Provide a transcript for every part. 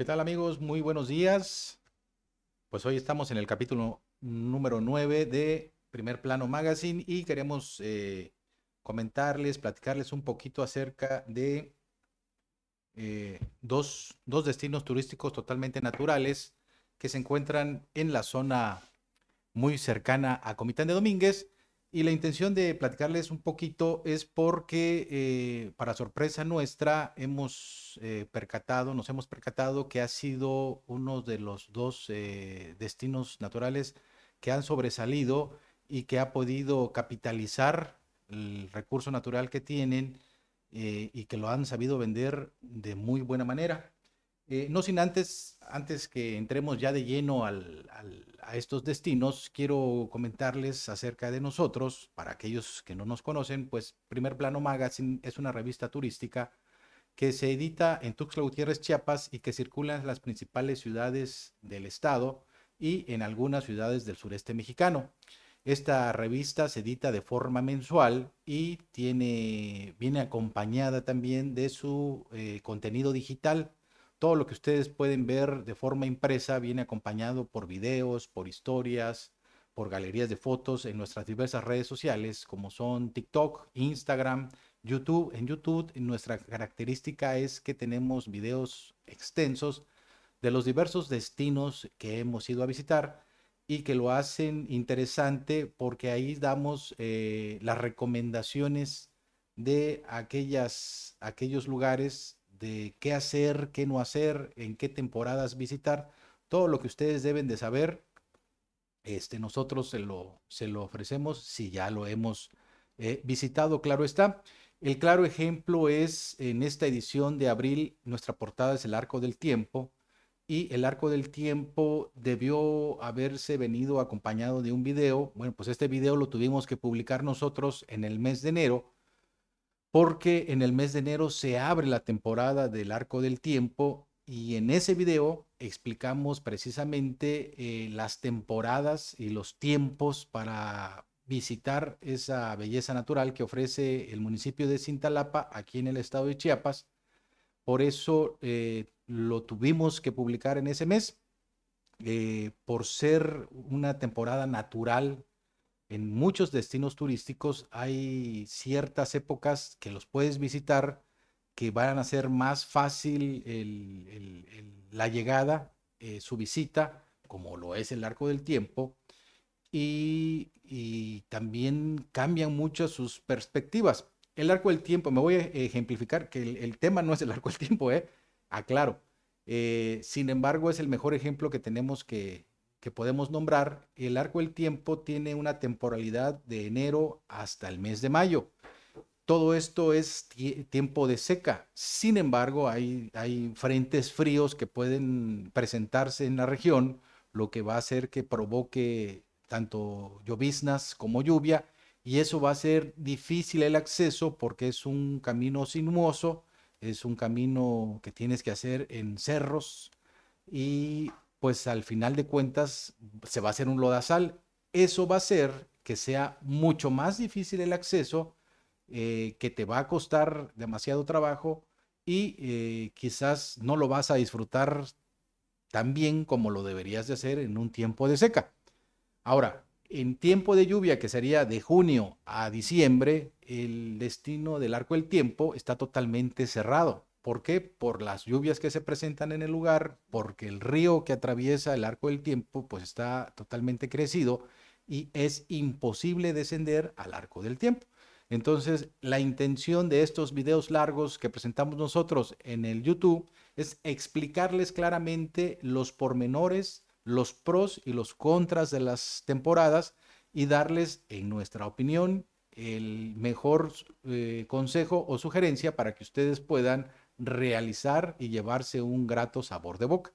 ¿Qué tal amigos? Muy buenos días. Pues hoy estamos en el capítulo número 9 de Primer Plano Magazine y queremos eh, comentarles, platicarles un poquito acerca de eh, dos, dos destinos turísticos totalmente naturales que se encuentran en la zona muy cercana a Comitán de Domínguez y la intención de platicarles un poquito es porque, eh, para sorpresa nuestra, hemos eh, percatado, nos hemos percatado que ha sido uno de los dos eh, destinos naturales que han sobresalido y que ha podido capitalizar el recurso natural que tienen y que lo han sabido vender de muy buena manera. Eh, no sin antes, antes que entremos ya de lleno a estos destinos, quiero comentarles acerca de nosotros, para aquellos que no nos conocen, pues Primer Plano Magazine es una revista turística que se edita en Tuxtla Gutiérrez, Chiapas y que circula en las principales ciudades del estado y en algunas ciudades del sureste mexicano. Esta revista se edita de forma mensual y tiene, viene acompañada también de su eh, contenido digital todo lo que ustedes pueden ver de forma impresa viene acompañado por videos, por historias, por galerías de fotos en nuestras diversas redes sociales como son TikTok, Instagram, YouTube. En YouTube nuestra característica es que tenemos videos extensos de los diversos destinos que hemos ido a visitar y que lo hacen interesante porque ahí damos eh, las recomendaciones de aquellas, aquellos lugares de qué hacer, qué no hacer, en qué temporadas visitar, todo lo que ustedes deben de saber, este, nosotros se lo, se lo ofrecemos si ya lo hemos eh, visitado, claro está. El claro ejemplo es en esta edición de abril, nuestra portada es el Arco del Tiempo y el Arco del Tiempo debió haberse venido acompañado de un video. Bueno, pues este video lo tuvimos que publicar nosotros en el mes de enero porque en el mes de enero se abre la temporada del Arco del Tiempo y en ese video explicamos precisamente eh, las temporadas y los tiempos para visitar esa belleza natural que ofrece el municipio de Cintalapa aquí en el estado de Chiapas. Por eso eh, lo tuvimos que publicar en ese mes, eh, por ser una temporada natural en muchos destinos turísticos hay ciertas épocas que los puedes visitar que van a hacer más fácil la llegada, eh, su visita, como lo es el arco del tiempo, y, también cambian mucho sus perspectivas. El arco del tiempo, me voy a ejemplificar que el, tema no es el arco del tiempo, ¿eh? aclaro. Eh, sin embargo, es el mejor ejemplo que tenemos que, que podemos nombrar, el arco del tiempo tiene una temporalidad de enero hasta el mes de mayo. Todo esto es tiempo de seca. Sin embargo, hay, hay frentes fríos que pueden presentarse en la región, lo que va a hacer que provoque tanto lloviznas como lluvia, y eso va a ser difícil el acceso porque es un camino sinuoso, es un camino que tienes que hacer en cerros y pues al final de cuentas se va a hacer un lodazal. Eso va a hacer que sea mucho más difícil el acceso, eh, que te va a costar demasiado trabajo y eh, quizás no lo vas a disfrutar tan bien como lo deberías de hacer en un tiempo de seca. Ahora, en tiempo de lluvia, que sería de junio a diciembre, el destino del arco del tiempo está totalmente cerrado. ¿Por qué? Por las lluvias que se presentan en el lugar, porque el río que atraviesa el arco del tiempo pues está totalmente crecido y es imposible descender al arco del tiempo. Entonces, la intención de estos videos largos que presentamos nosotros en el YouTube es explicarles claramente los pormenores, los pros y los contras de las temporadas y darles, en nuestra opinión, el mejor eh, consejo o sugerencia para que ustedes puedan realizar y llevarse un grato sabor de boca.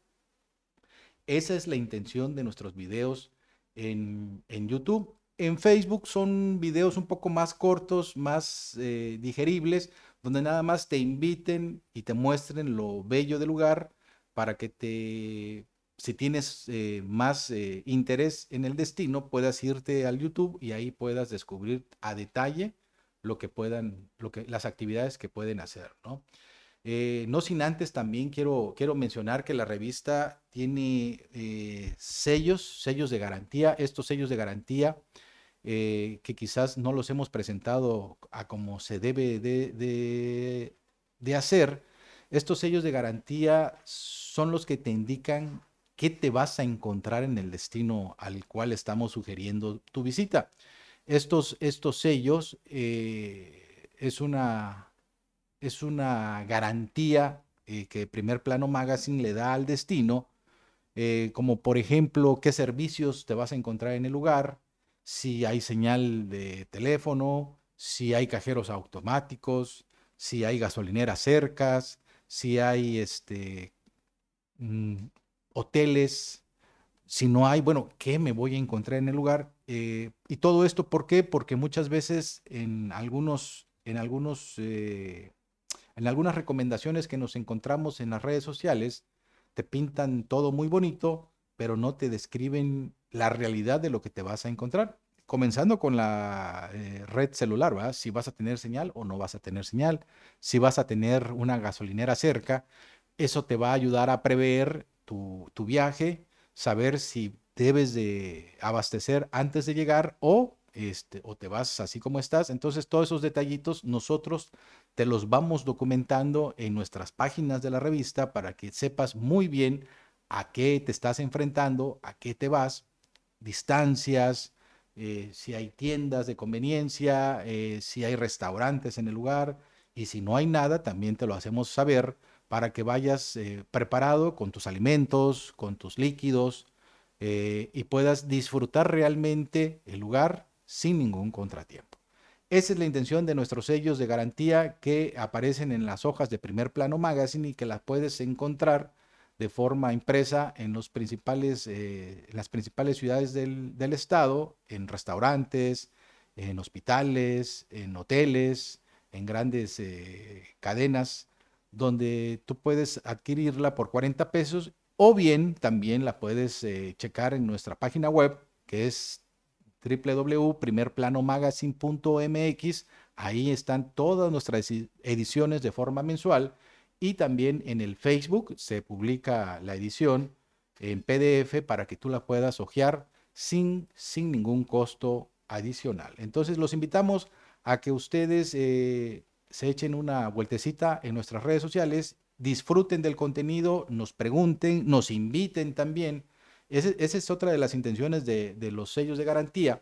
Esa es la intención de nuestros videos en, YouTube. En Facebook son videos un poco más cortos, más eh, digeribles, donde nada más te inviten y te muestren lo bello del lugar para que te, si tienes eh, más eh, interés en el destino, puedas irte al YouTube y ahí puedas descubrir a detalle lo que puedan, lo que, las actividades que pueden hacer, ¿no? Eh, no sin antes también quiero, quiero mencionar que la revista tiene eh, sellos, sellos de garantía. Estos sellos de garantía eh, que quizás no los hemos presentado a como se debe de, de hacer. Estos sellos de garantía son los que te indican qué te vas a encontrar en el destino al cual estamos sugiriendo tu visita. Estos, estos sellos es una es una garantía eh, que Primer Plano Magazine le da al destino, eh, como por ejemplo qué servicios te vas a encontrar en el lugar, si hay señal de teléfono, si hay cajeros automáticos, si hay gasolineras cercas, si hay este, mm, hoteles, si no hay, bueno, ¿qué me voy a encontrar en el lugar? Eh, y todo esto, ¿por qué? Porque muchas veces en algunos, en algunos en algunas recomendaciones que nos encontramos en las redes sociales, te pintan todo muy bonito, pero no te describen la realidad de lo que te vas a encontrar. Comenzando con la eh, red celular. Si vas a tener señal o no vas a tener señal, si vas a tener una gasolinera cerca, eso te va a ayudar a prever tu viaje, saber si debes de abastecer antes de llegar o este, o te vas así como estás. Entonces, todos esos detallitos nosotros te los vamos documentando en nuestras páginas de la revista para que sepas muy bien a qué te estás enfrentando, a qué te vas, distancias, eh, si hay tiendas de conveniencia, eh, si hay restaurantes en el lugar y si no hay nada, también te lo hacemos saber para que vayas eh, preparado con tus alimentos, con tus líquidos y puedas disfrutar realmente el lugar sin ningún contratiempo. Esa es la intención de nuestros sellos de garantía que aparecen en las hojas de primer plano magazine y que las puedes encontrar de forma impresa en, eh, las principales ciudades del, estado, en restaurantes, en hospitales, en hoteles, en grandes eh, cadenas, donde tú puedes adquirirla por 40 pesos o bien también la puedes eh, checar en nuestra página web que es www.primerplanomagazine.mx. Ahí están todas nuestras ediciones de forma mensual y también en el Facebook se publica la edición en PDF para que tú la puedas hojear sin, sin ningún costo adicional. Entonces los invitamos a que ustedes eh, se echen una vueltecita en nuestras redes sociales, disfruten del contenido, nos pregunten, nos inviten también esa es otra de las intenciones de, los sellos de garantía,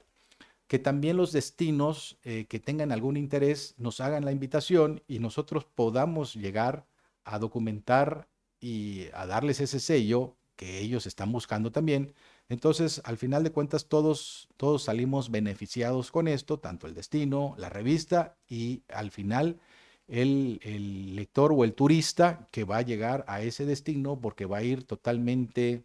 que también los destinos eh, que tengan algún interés nos hagan la invitación y nosotros podamos llegar a documentar y a darles ese sello que ellos están buscando también. Entonces, al final de cuentas, todos, todos salimos beneficiados con esto, tanto el destino, la revista y al final el, el lector o el turista que va a llegar a ese destino porque va a ir totalmente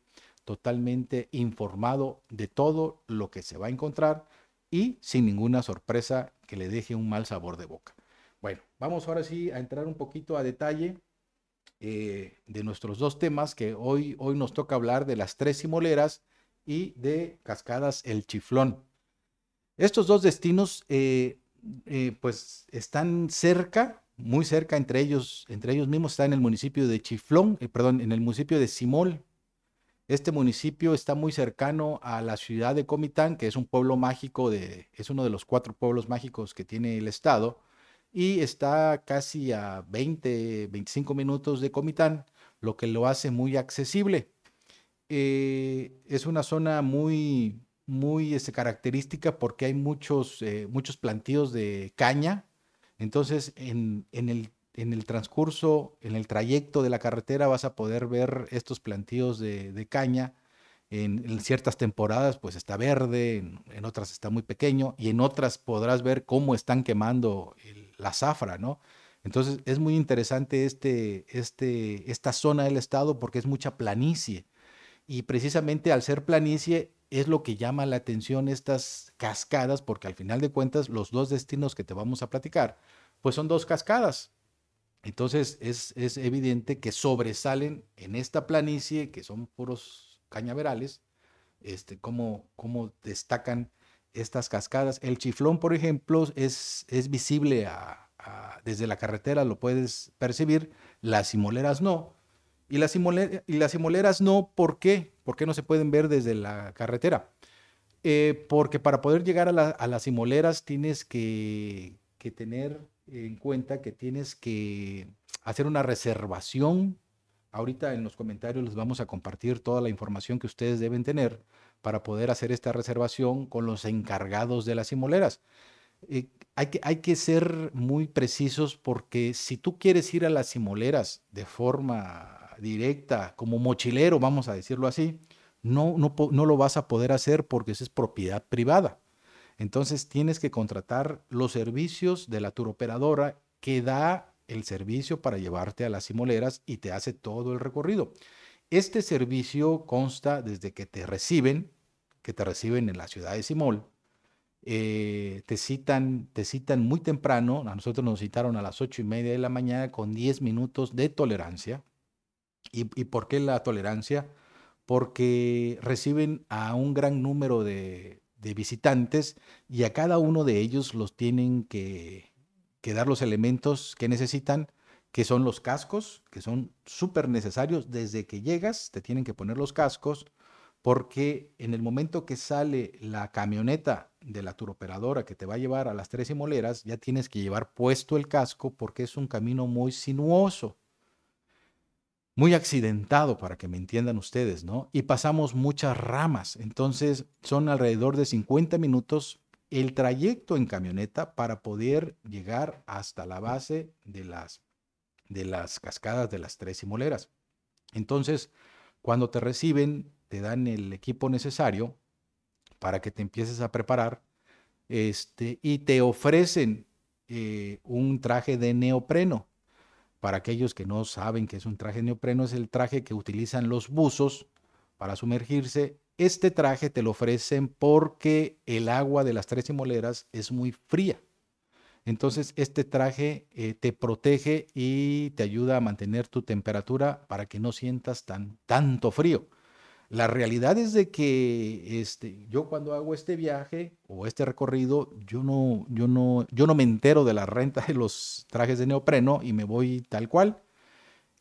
totalmente informado de todo lo que se va a encontrar y sin ninguna sorpresa que le deje un mal sabor de boca. Bueno, vamos ahora sí a entrar un poquito a detalle eh, de nuestros dos temas que hoy, hoy nos toca hablar de las tres simoleras y de Cascadas El Chiflón. Estos dos destinos eh, eh, pues están cerca, muy cerca entre ellos, entre ellos mismos está en el municipio de Chiflón, perdón, en el municipio de Simol, este municipio está muy cercano a la ciudad de Comitán, que es un pueblo mágico, de, es uno de los cuatro pueblos mágicos que tiene el estado, y está casi a 20, 25 minutos de Comitán, lo que lo hace muy accesible. Eh, es una zona muy, muy este, característica porque hay muchos, eh, muchos plantíos de caña. Entonces, en, en el en el transcurso, en el trayecto de la carretera vas a poder ver estos plantíos de, caña. En, ciertas temporadas pues está verde, en, otras está muy pequeño y en otras podrás ver cómo están quemando la zafra, ¿no? Entonces es muy interesante este, este, esta zona del estado porque es mucha planicie y precisamente al ser planicie es lo que llama la atención estas cascadas porque al final de cuentas los dos destinos que te vamos a platicar pues son dos cascadas entonces es, evidente que sobresalen en esta planicie, que son puros cañaverales, este, cómo, destacan estas cascadas. El chiflón, por ejemplo, es, es visible desde la carretera, lo puedes percibir, las simoleras no. Y las, y las simoleras no, ¿por qué? ¿Por qué no se pueden ver desde la carretera? Eh, porque para poder llegar a, las simoleras tienes que, que tener en cuenta que tienes que hacer una reservación. Ahorita en los comentarios les vamos a compartir toda la información que ustedes deben tener para poder hacer esta reservación con los encargados de las simoleras. Eh, hay, que, hay que ser muy precisos porque si tú quieres ir a las simoleras de forma directa, como mochilero, vamos a decirlo así, no, no, no lo vas a poder hacer porque eso es propiedad privada. Entonces tienes que contratar los servicios de la turoperadora que da el servicio para llevarte a las simoleras y te hace todo el recorrido. Este servicio consta desde que te reciben, que te reciben en la ciudad de Simol, eh, te, citan, te citan muy temprano, a nosotros nos citaron a las ocho y media de la mañana con 10 minutos de tolerancia. ¿Y, por qué la tolerancia? Porque reciben a un gran número de, visitantes y a cada uno de ellos los tienen que, que dar los elementos que necesitan que son los cascos, que son súper necesarios. Desde que llegas, te tienen que poner los cascos, porque en el momento que sale la camioneta de la turoperadora que te va a llevar a las tres moleras, ya tienes que llevar puesto el casco porque es un camino muy sinuoso, muy accidentado, para que me entiendan ustedes, ¿no? Y pasamos muchas ramas, entonces son alrededor de 50 minutos el trayecto en camioneta para poder llegar hasta la base de las, de las cascadas de las tres moleras. Entonces, cuando te reciben, te dan el equipo necesario para que te empieces a preparar este, y te ofrecen eh, un traje de neopreno. Para aquellos que no saben que es un traje neopreno, es el traje que utilizan los buzos para sumergirse. Este traje te lo ofrecen porque el agua de las tres moleras es muy fría. Entonces, este traje eh, te protege y te ayuda a mantener tu temperatura para que no sientas tan, tanto frío. La realidad es de que este, yo cuando hago este viaje o este recorrido, yo no, yo, no, yo no me entero de la renta de los trajes de neopreno y me voy tal cual.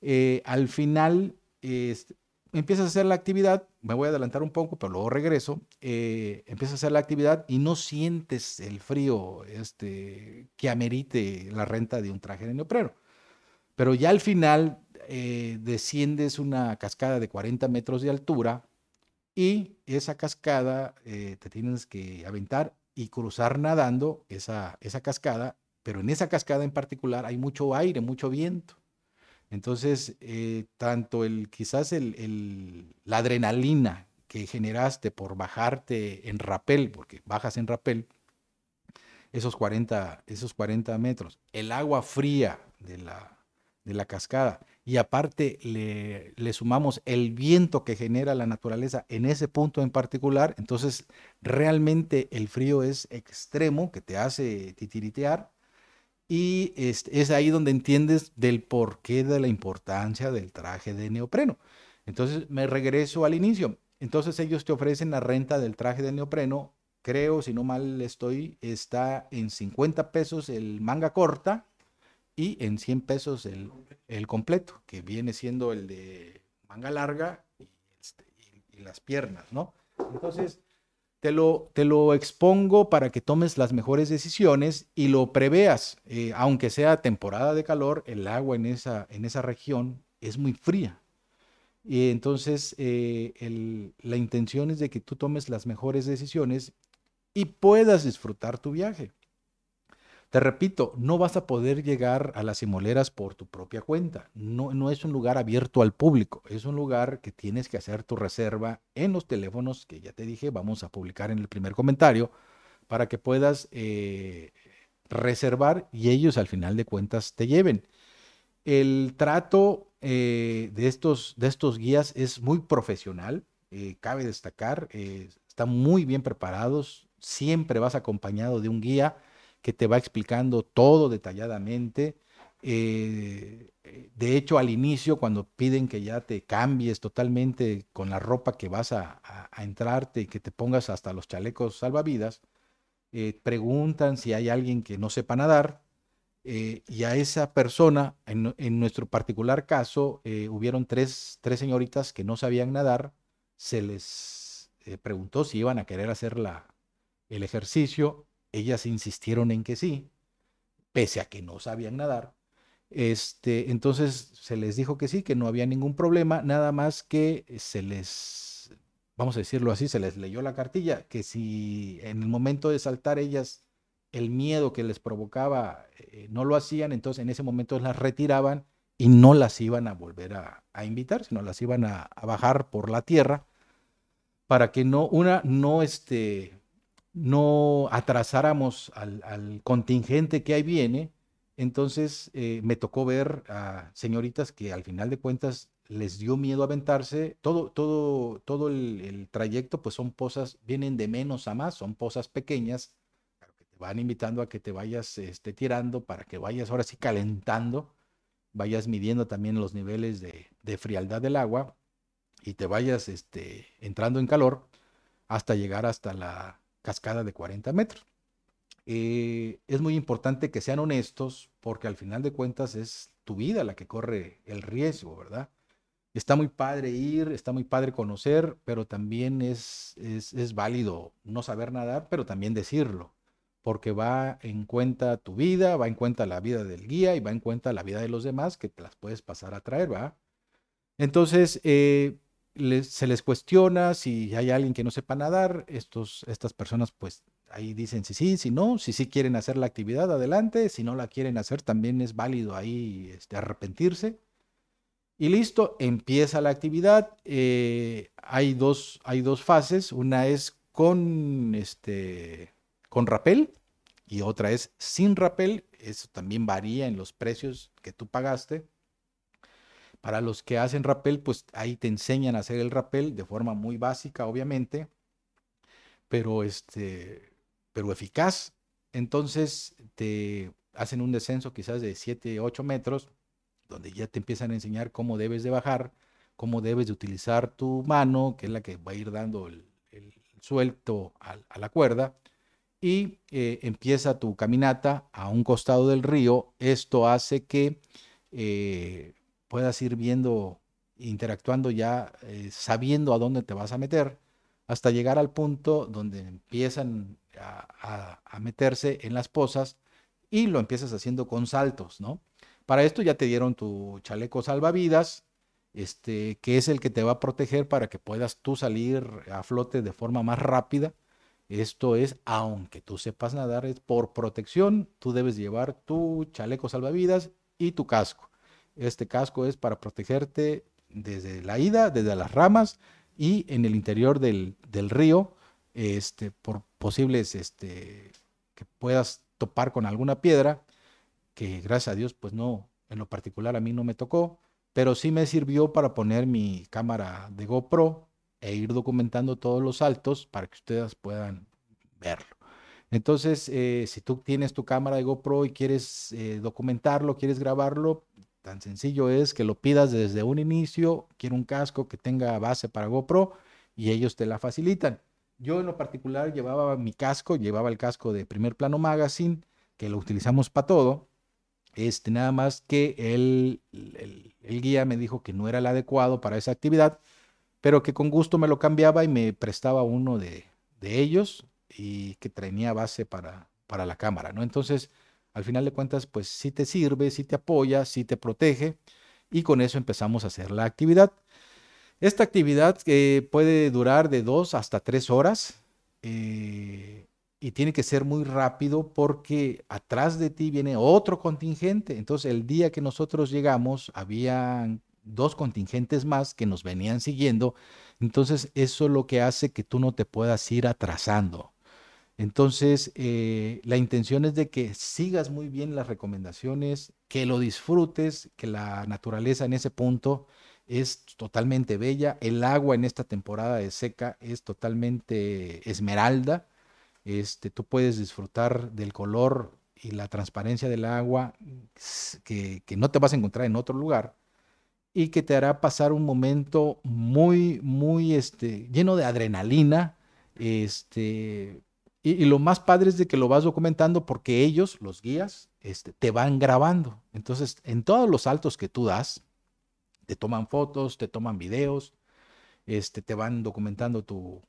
Eh, al final este, empiezas a hacer la actividad, me voy a adelantar un poco, pero luego regreso, eh, empiezas a hacer la actividad y no sientes el frío este, que amerite la renta de un traje de neopreno. Pero ya al final eh, desciendes una cascada de 40 metros de altura y esa cascada eh, te tienes que aventar y cruzar nadando esa, esa cascada, pero en esa cascada en particular hay mucho aire, mucho viento. Entonces, eh, tanto el, quizás el, la adrenalina que generaste por bajarte en rapel, porque bajas en rapel, esos 40, esos 40 metros, el agua fría de la, de la cascada y aparte le, le, sumamos el viento que genera la naturaleza en ese punto en particular, entonces realmente el frío es extremo que te hace titiritear y es, es ahí donde entiendes del porqué de la importancia del traje de neopreno. Entonces me regreso al inicio. Entonces ellos te ofrecen la renta del traje de neopreno, creo, si no mal estoy, está en 50 pesos el manga corta y en 100 pesos el, el completo, que viene siendo el de manga larga y, este, las piernas, ¿no? Entonces, te lo, te lo expongo para que tomes las mejores decisiones y lo preveas. Eh, aunque sea temporada de calor, el agua en esa, en esa región es muy fría. Y entonces eh, la intención es de que tú tomes las mejores decisiones y puedas disfrutar tu viaje. Te repito, no vas a poder llegar a las simoleras por tu propia cuenta. No, es un lugar abierto al público. Es un lugar que tienes que hacer tu reserva en los teléfonos que ya te dije, vamos a publicar en el primer comentario, para que puedas eh, reservar y ellos al final de cuentas te lleven. El trato eh, de, estos, de estos guías es muy profesional, eh, cabe destacar, están muy bien preparados, siempre vas acompañado de un guía que te va explicando todo detalladamente. Eh, de hecho, al inicio, cuando piden que ya te cambies totalmente con la ropa que vas a, entrarte y que te pongas hasta los chalecos salvavidas, eh, preguntan si hay alguien que no sepa nadar. Eh, y a esa persona, en, nuestro particular caso, eh, hubieron tres, tres, señoritas que no sabían nadar, se les eh, preguntó si iban a querer hacer la, el ejercicio, ellas insistieron en que sí, pese a que no sabían nadar. Este, entonces se les dijo que sí, que no había ningún problema, nada más que se les, vamos a decirlo así, se les leyó la cartilla, que si en el momento de saltar ellas el miedo que les provocaba eh, no lo hacían, entonces en ese momento las retiraban y no las iban a volver a, invitar, sino las iban a, bajar por la tierra para que no, una, no, este, no atrasáramos al, contingente que ahí viene. Entonces eh, me tocó ver a señoritas que al final de cuentas les dio miedo aventarse. Todo, todo, todo el, trayecto, pues son pozas, vienen de menos a más, son pozas pequeñas van invitando a que te vayas este, tirando para que vayas ahora sí calentando, vayas midiendo también los niveles de, frialdad del agua y te vayas este, entrando en calor hasta llegar hasta la cascada de 40 metros. Eh, es muy importante que sean honestos porque al final de cuentas es tu vida la que corre el riesgo, ¿verdad? Está muy padre ir, está muy padre conocer, pero también es, es, es válido no saber nadar, pero también decirlo porque va en cuenta tu vida, va en cuenta la vida del guía y va en cuenta la vida de los demás que te las puedes pasar a traer, ¿va? Entonces, eh, se les cuestiona si hay alguien que no sepa nadar, estos, estas personas pues ahí dicen si sí, si no, si sí quieren hacer la actividad, adelante, si no la quieren hacer, también es válido ahí este, arrepentirse. Y listo, empieza la actividad. Eh, hay, dos, hay dos fases, una es con, este, con rapel y otra es sin rapel. Eso también varía en los precios que tú pagaste. Para los que hacen rapel, pues ahí te enseñan a hacer el rapel de forma muy básica, obviamente, pero, este, pero eficaz. Entonces te hacen un descenso quizás de 7, 8 metros, donde ya te empiezan a enseñar cómo debes de bajar, cómo debes de utilizar tu mano, que es la que va a ir dando el, suelto a la cuerda y eh, empieza tu caminata a un costado del río. Esto hace que eh, puedas ir viendo, interactuando ya, eh, sabiendo a dónde te vas a meter, hasta llegar al punto donde empiezan a, meterse en las pozas y lo empiezas haciendo con saltos, ¿no? Para esto ya te dieron tu chaleco salvavidas, este, que es el que te va a proteger para que puedas tú salir a flote de forma más rápida esto es, aunque tú sepas nadar, es por protección, tú debes llevar tu chaleco salvavidas y tu casco. Este casco es para protegerte desde la ida, desde las ramas y en el interior del, río, este, por posibles este, que puedas topar con alguna piedra, que gracias a Dios, pues no, en lo particular a mí no me tocó, pero sí me sirvió para poner mi cámara de GoPro e ir documentando todos los saltos para que ustedes puedan verlo. Entonces, eh, si tú tienes tu cámara de GoPro y quieres eh, documentarlo, quieres grabarlo, tan sencillo es que lo pidas desde un inicio, quiero un casco que tenga base para GoPro y ellos te la facilitan. Yo en lo particular llevaba mi casco, llevaba el casco de primer plano magazine, que lo utilizamos para todo. Este, nada más que el, el guía me dijo que no era el adecuado para esa actividad pero que con gusto me lo cambiaba y me prestaba uno de, ellos y que tenía base para, para la cámara, ¿no? Entonces, al final de cuentas, pues sí te sirve, sí te apoya, sí te protege y con eso empezamos a hacer la actividad. Esta actividad que puede durar de dos hasta tres horas eh, y tiene que ser muy rápido porque atrás de ti viene otro contingente. Entonces, el día que nosotros llegamos, habían dos contingentes más que nos venían siguiendo. Entonces, eso lo que hace que tú no te puedas ir atrasando. Entonces, eh, la intención es de que sigas muy bien las recomendaciones, que lo disfrutes, que la naturaleza en ese punto es totalmente bella. El agua en esta temporada de seca es totalmente esmeralda. Este, tú puedes disfrutar del color y la transparencia del agua que, que no te vas a encontrar en otro lugar y que te hará pasar un momento muy, muy este, lleno de adrenalina, este, Y, lo más padre es de que lo vas documentando porque ellos, los guías, este, te van grabando. Entonces, en todos los saltos que tú das, te toman fotos, te toman videos, este, te van documentando tu,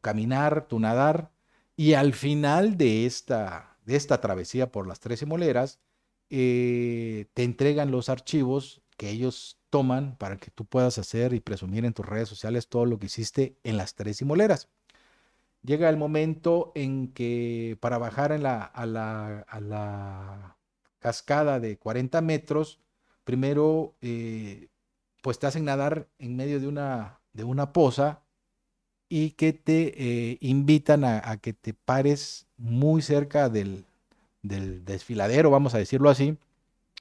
caminar, tu nadar. Y al final de esta, de esta travesía por las tres moleras, eh, te entregan los archivos que ellos toman para que tú puedas hacer y presumir en tus redes sociales todo lo que hiciste en las tres moleras. Llega el momento en que para bajar en la, a, la, cascada de 40 metros, primero eh, pues te hacen nadar en medio de una, de poza y que te eh, invitan a, que te pares muy cerca del desfiladero, vamos a decirlo así,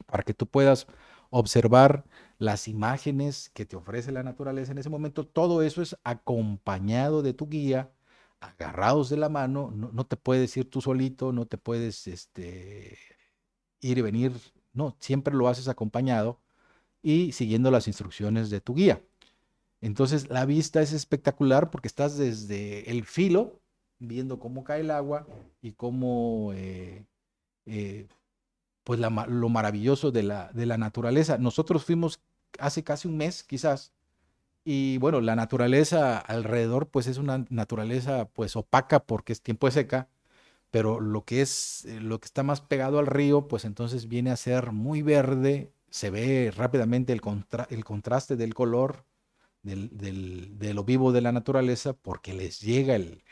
para que tú puedas observar las imágenes que te ofrece la naturaleza en ese momento. Todo eso es acompañado de tu guía, agarrados de la mano. No, te puedes ir tú solito, no te puedes este, ir y venir. No, siempre lo haces acompañado y siguiendo las instrucciones de tu guía. Entonces la vista es espectacular porque estás desde el filo viendo cómo cae el agua y cómo, eh, eh, pues lo maravilloso de la, de la naturaleza. Nosotros fuimos hace casi un mes, quizás, y bueno, la naturaleza alrededor, pues es una naturaleza pues opaca porque es tiempo de seca, pero lo que es, eh, lo que está más pegado al río, pues entonces viene a ser muy verde, se ve rápidamente el, contraste del color de lo vivo de la naturaleza porque les llega el,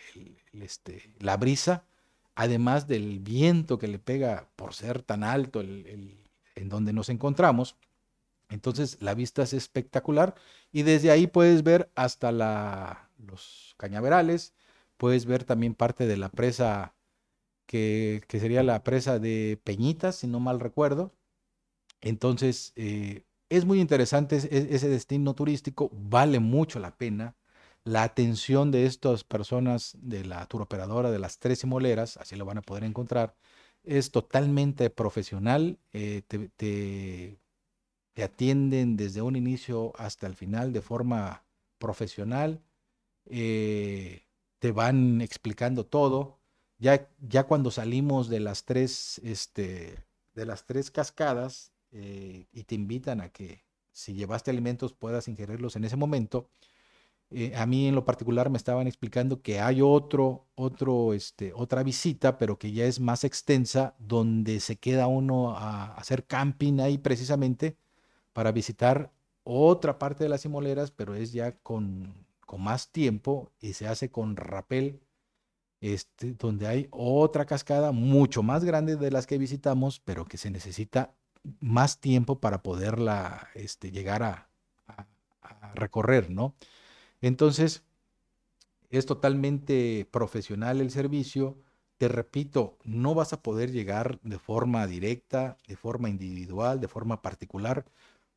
este, la brisa, además del viento que le pega por ser tan alto en donde nos encontramos. Entonces la vista es espectacular y desde ahí puedes ver hasta los cañaverales, puedes ver también parte de la presa que, que sería la presa de Peñitas, si no mal recuerdo, entonces, eh, es muy interesante ese destino turístico, vale mucho la pena. La atención de estas personas de la turoperadora de las tres moleras, así lo van a poder encontrar, es totalmente profesional. Eh, te, atienden desde un inicio hasta el final de forma profesional. Eh, te van explicando todo. Ya, ya cuando salimos de las tres, este, de las tres cascadas, eh, y te invitan a que si llevaste alimentos puedas ingerirlos en ese momento. Eh, a mí en lo particular me estaban explicando que hay otro, otro, este, otra visita, pero que ya es más extensa, donde se queda uno a hacer camping ahí precisamente para visitar otra parte de las simoleras, pero es ya con, con más tiempo y se hace con rapel, este, donde hay otra cascada mucho más grande de las que visitamos, pero que se necesita más tiempo para poderla este, llegar a, recorrer, ¿no? Entonces, es totalmente profesional el servicio. Te repito, no vas a poder llegar de forma directa, de forma individual, de forma particular,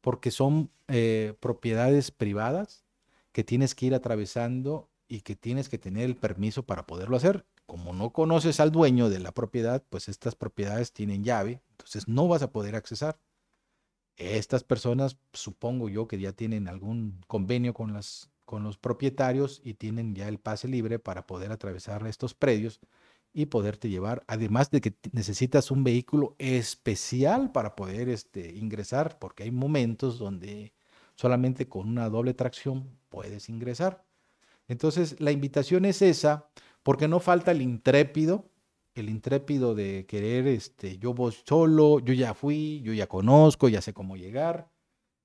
porque son eh, propiedades privadas que tienes que ir atravesando y que tienes que tener el permiso para poderlo hacer como no conoces al dueño de la propiedad, pues estas propiedades tienen llave, entonces no vas a poder accesar. Estas personas, supongo yo que ya tienen algún convenio con, las, con los propietarios y tienen ya el pase libre para poder atravesar estos predios y poderte llevar, además de que necesitas un vehículo especial para poder este, ingresar, porque hay momentos donde solamente con una doble tracción puedes ingresar. Entonces, la invitación es esa porque no falta el intrépido, el intrépido de querer, este, yo voy solo, yo ya fui, yo ya conozco, ya sé cómo llegar,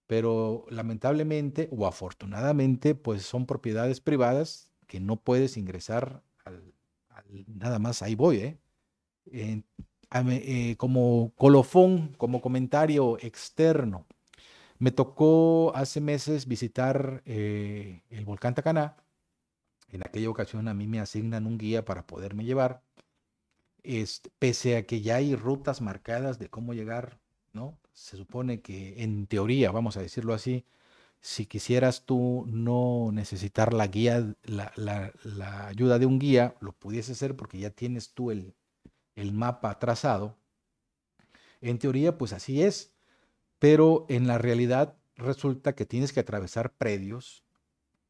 pero lamentablemente o afortunadamente, pues son propiedades privadas que no puedes ingresar al, nada más, ahí voy, ¿eh? eh, como colofón, como comentario externo. Me tocó hace meses visitar eh, el volcán Tacaná en aquella ocasión a mí me asignan un guía para poderme llevar, este, pese a que ya hay rutas marcadas de cómo llegar, ¿no? Se supone que en teoría, vamos a decirlo así, si quisieras tú no necesitar la guía, la, ayuda de un guía, lo pudiese hacer porque ya tienes tú el, el mapa trazado. En teoría, pues así es, pero en la realidad resulta que tienes que atravesar predios,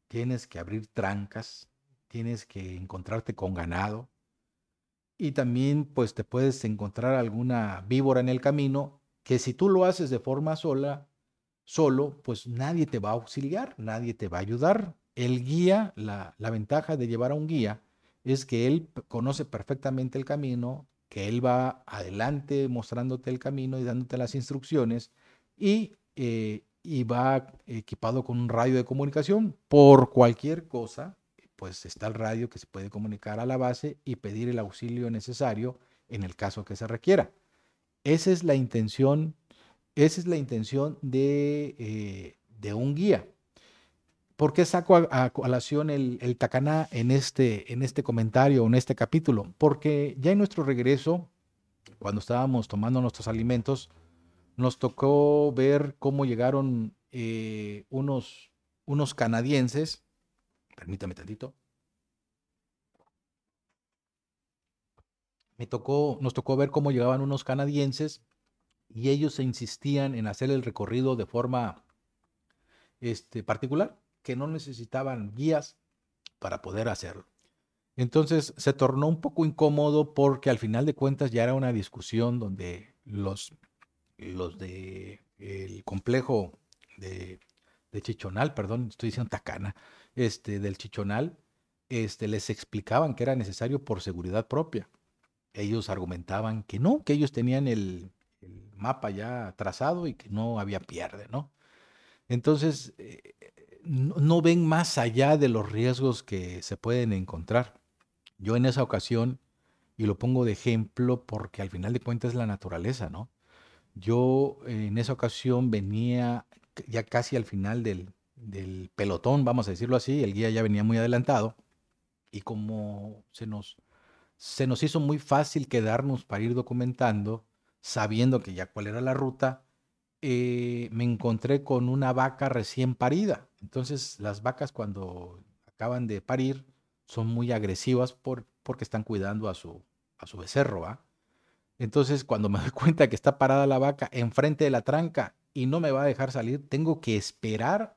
tienes que abrir trancas, tienes que encontrarte con ganado, y también pues te puedes encontrar alguna víbora en el camino que si tú lo haces de forma sola, solo, pues nadie te va a auxiliar, nadie te va a ayudar. El guía, la, la ventaja de llevar a un guía es que él conoce perfectamente el camino, que él va adelante mostrándote el camino y dándote las instrucciones y, eh, y va equipado con un radio de comunicación por cualquier cosa, pues está el radio que se puede comunicar a la base y pedir el auxilio necesario en el caso que se requiera. Esa es la intención, esa es la intención de, eh, de un guía. ¿Por qué saco a, colación el, el, tacaná en este, en este comentario, en este capítulo? Porque ya en nuestro regreso, cuando estábamos tomando nuestros alimentos, nos tocó ver cómo llegaron eh, unos, unos canadienses. Permítame tantito. Me tocó, nos tocó ver cómo llegaban unos canadienses y ellos insistían en hacer el recorrido de forma este, particular que no necesitaban guías para poder hacerlo. Entonces se tornó un poco incómodo porque al final de cuentas ya era una discusión donde los, los de el complejo de, de Chichonal, perdón, estoy diciendo Tacana, este, del Chichonal, este, les explicaban que era necesario por seguridad propia. Ellos argumentaban que no, que ellos tenían el mapa ya trazado y que no había pierde, ¿no? Entonces, eh, no, ven más allá de los riesgos que se pueden encontrar. Yo en esa ocasión, y lo pongo de ejemplo porque al final de cuentas es la naturaleza, ¿no? Yo en esa ocasión venía ya casi al final del, del pelotón, vamos a decirlo así, el guía ya venía muy adelantado y como se nos, se nos hizo muy fácil quedarnos para ir documentando, sabiendo que ya cuál era la ruta, eh, me encontré con una vaca recién parida. Entonces, las vacas cuando acaban de parir son muy agresivas por, porque están cuidando a su, a su becerro. ¿va? Entonces, cuando me doy cuenta que está parada la vaca enfrente de la tranca y no me va a dejar salir, tengo que esperar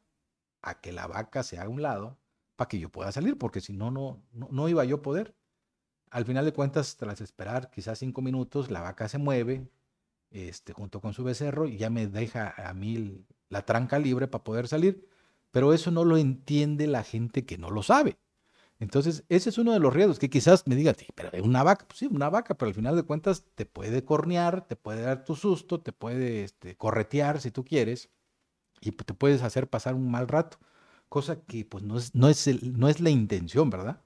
a que la vaca se haga un lado para que yo pueda salir, porque si no, no, no iba yo a poder. Al final de cuentas, tras esperar quizás cinco minutos, la vaca se mueve, este, junto con su becerro y ya me deja a mí la tranca libre para poder salir. Pero eso no lo entiende la gente que no lo sabe. Entonces, ese es uno de los riesgos que quizás me digan, pero una vaca, pues sí, una vaca, pero al final de cuentas te puede cornear, te puede dar tu susto, te puede este, corretear si tú quieres y te puedes hacer pasar un mal rato, cosa que pues no es, no es, no es la intención, ¿verdad?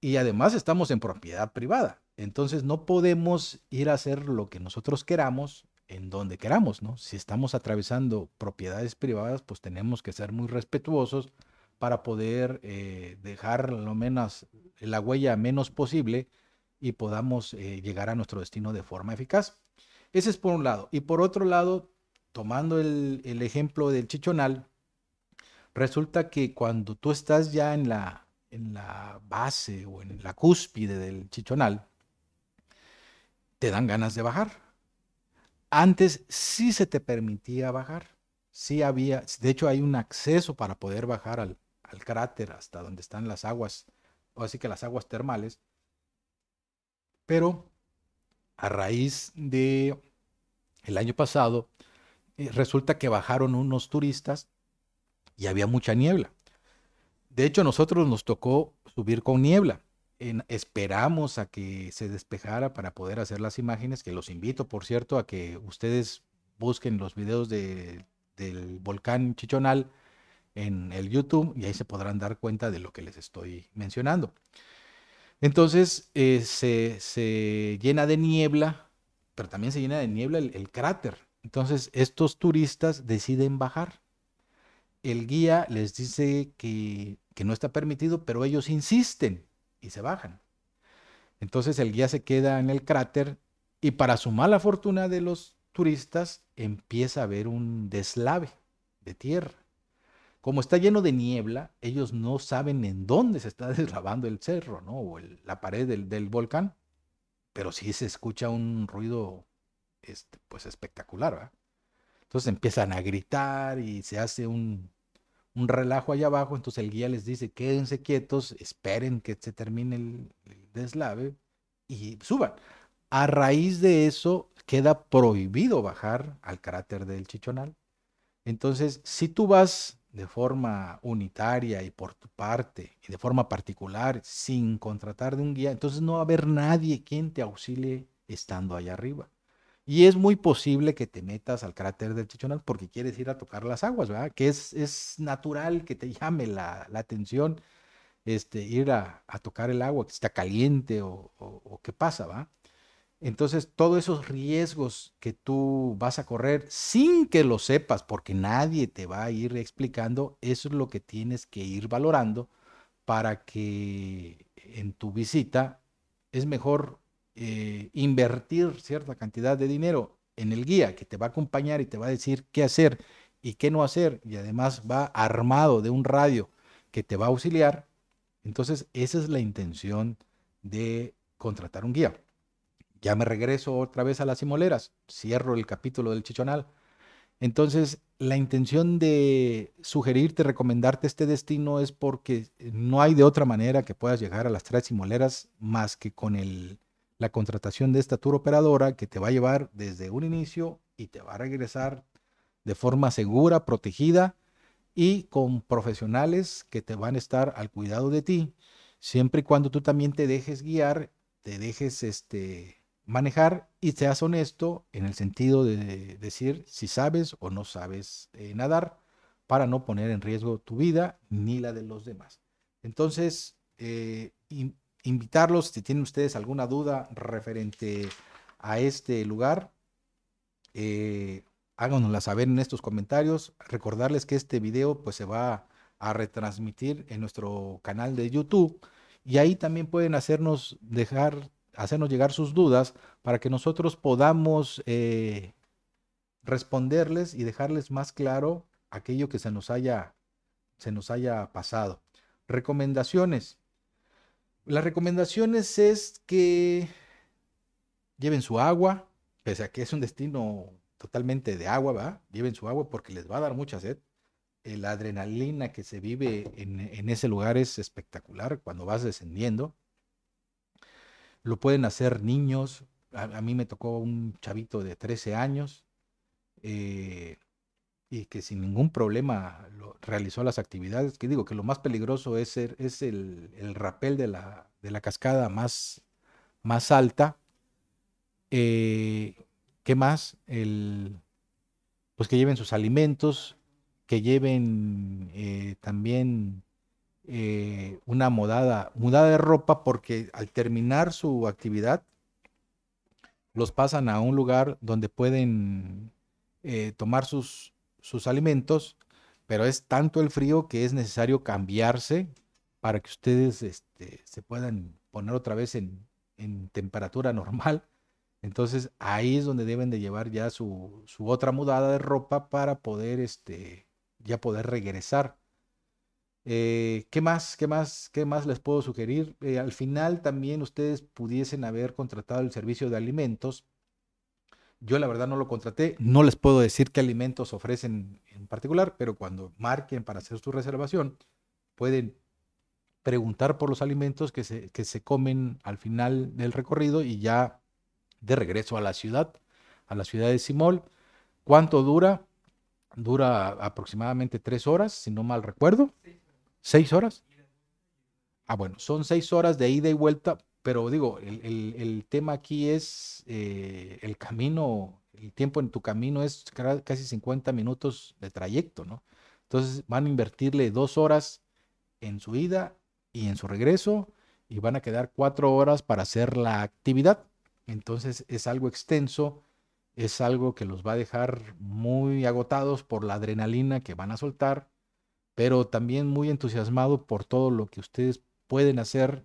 Y además estamos en propiedad privada. Entonces no podemos ir a hacer lo que nosotros queramos en donde queramos, ¿no? Si estamos atravesando propiedades privadas, pues tenemos que ser muy respetuosos para poder eh, dejar lo menos la huella menos posible y podamos eh, llegar a nuestro destino de forma eficaz. Ese es por un lado. Y por otro lado, tomando el, el ejemplo del chichonal, resulta que cuando tú estás ya en la, en la base o en la cúspide del chichonal, te dan ganas de bajar. Antes sí se te permitía bajar, sí había, de hecho hay un acceso para poder bajar al, cráter hasta donde están las aguas, o así que las aguas termales, pero a raíz de el año pasado, eh, resulta que bajaron unos turistas y había mucha niebla. De hecho, nosotros nos tocó subir con niebla esperamos a que se despejara para poder hacer las imágenes, que los invito, por cierto, a que ustedes busquen los videos del volcán Chichonal en el YouTube y ahí se podrán dar cuenta de lo que les estoy mencionando. Entonces eh, se, llena de niebla, pero también se llena de niebla el, cráter. Entonces estos turistas deciden bajar. El guía les dice que, que no está permitido, pero ellos insisten y se bajan. Entonces el guía se queda en el cráter y para su mala fortuna de los turistas empieza a haber un deslave de tierra. Como está lleno de niebla, ellos no saben en dónde se está deslavando el cerro, ¿no? O la pared del, volcán, pero sí se escucha un ruido, este, pues espectacular, Entonces empiezan a gritar y se hace un, un relajo allá abajo, entonces el guía les dice, quédense quietos, esperen que se termine el, deslave y suban. A raíz de eso queda prohibido bajar al cráter del Chichonal. Entonces, si tú vas de forma unitaria y por tu parte y de forma particular sin contratar de un guía, entonces no va a haber nadie quien te auxilie estando allá arriba. Y es muy posible que te metas al cráter del Chichonal porque quieres ir a tocar las aguas. Que es, es natural que te llame la, atención este, ir a, tocar el agua, que está caliente o, o qué pasa, ¿va? Entonces, todos esos riesgos que tú vas a correr sin que lo sepas, porque nadie te va a ir explicando, eso es lo que tienes que ir valorando para que en tu visita es mejor eh, invertir cierta cantidad de dinero en el guía que te va a acompañar y te va a decir qué hacer y qué no hacer, y además va armado de un radio que te va a auxiliar. Entonces, esa es la intención de contratar un guía. Ya me regreso otra vez a las simoleras, cierro el capítulo del chichonal. Entonces, la intención de sugerirte, recomendarte este destino es porque no hay de otra manera que puedas llegar a las tres simoleras más que con el, la contratación de esta tour operadora que te va a llevar desde un inicio y te va a regresar de forma segura, protegida y con profesionales que te van a estar al cuidado de ti, siempre y cuando tú también te dejes guiar, te dejes este manejar y seas honesto en el sentido de decir si sabes o no sabes eh, nadar para no poner en riesgo tu vida ni la de los demás. Entonces, eh, invitarlos, si tienen ustedes alguna duda referente a este lugar, eh, háganosla saber en estos comentarios. Recordarles que este video pues se va a retransmitir en nuestro canal de YouTube y ahí también pueden hacernos dejar hacernos llegar sus dudas para que nosotros podamos eh, responderles y dejarles más claro aquello que se nos haya, se nos haya pasado. Recomendaciones. Las recomendaciones es que lleven su agua, pese a que es un destino totalmente de agua, ¿va? Lleven su agua porque les va a dar mucha sed. Eh, la adrenalina que se vive en, ese lugar es espectacular cuando vas descendiendo lo pueden hacer niños. A, mí me tocó un chavito de 13 años eh, y que sin ningún problema realizó las actividades. Que digo que lo más peligroso es, es el, el, rapel de la, de la cascada más, más alta. Eh, ¿Qué más? El, pues que lleven sus alimentos, que lleven eh, también eh, una mudada, mudada de ropa porque al terminar su actividad los pasan a un lugar donde pueden tomar sus, sus alimentos, pero es tanto el frío que es necesario cambiarse para que ustedes este, se puedan poner otra vez en, temperatura normal. Entonces ahí es donde deben de llevar ya su, su otra mudada de ropa para poder este, ya poder regresar. Eh, ¿Qué más? ¿Qué más? ¿Qué más les puedo sugerir? Eh, al final también ustedes pudiesen haber contratado el servicio de alimentos. Yo la verdad no lo contraté, no les puedo decir qué alimentos ofrecen en particular, pero cuando marquen para hacer su reservación, pueden preguntar por los alimentos que se, que se comen al final del recorrido y ya de regreso a la ciudad, a la ciudad de Simol. ¿Cuánto dura? Dura aproximadamente tres horas, si no mal recuerdo. ¿Seis horas? Ah, bueno, son seis horas de ida y vuelta, pero digo, el, tema aquí es eh, el camino, el tiempo en tu camino es casi 50 minutos de trayecto, ¿no? Entonces van a invertirle dos horas en su ida y en su regreso y van a quedar cuatro horas para hacer la actividad. Entonces es algo extenso, es algo que los va a dejar muy agotados por la adrenalina que van a soltar pero también muy entusiasmado por todo lo que ustedes pueden hacer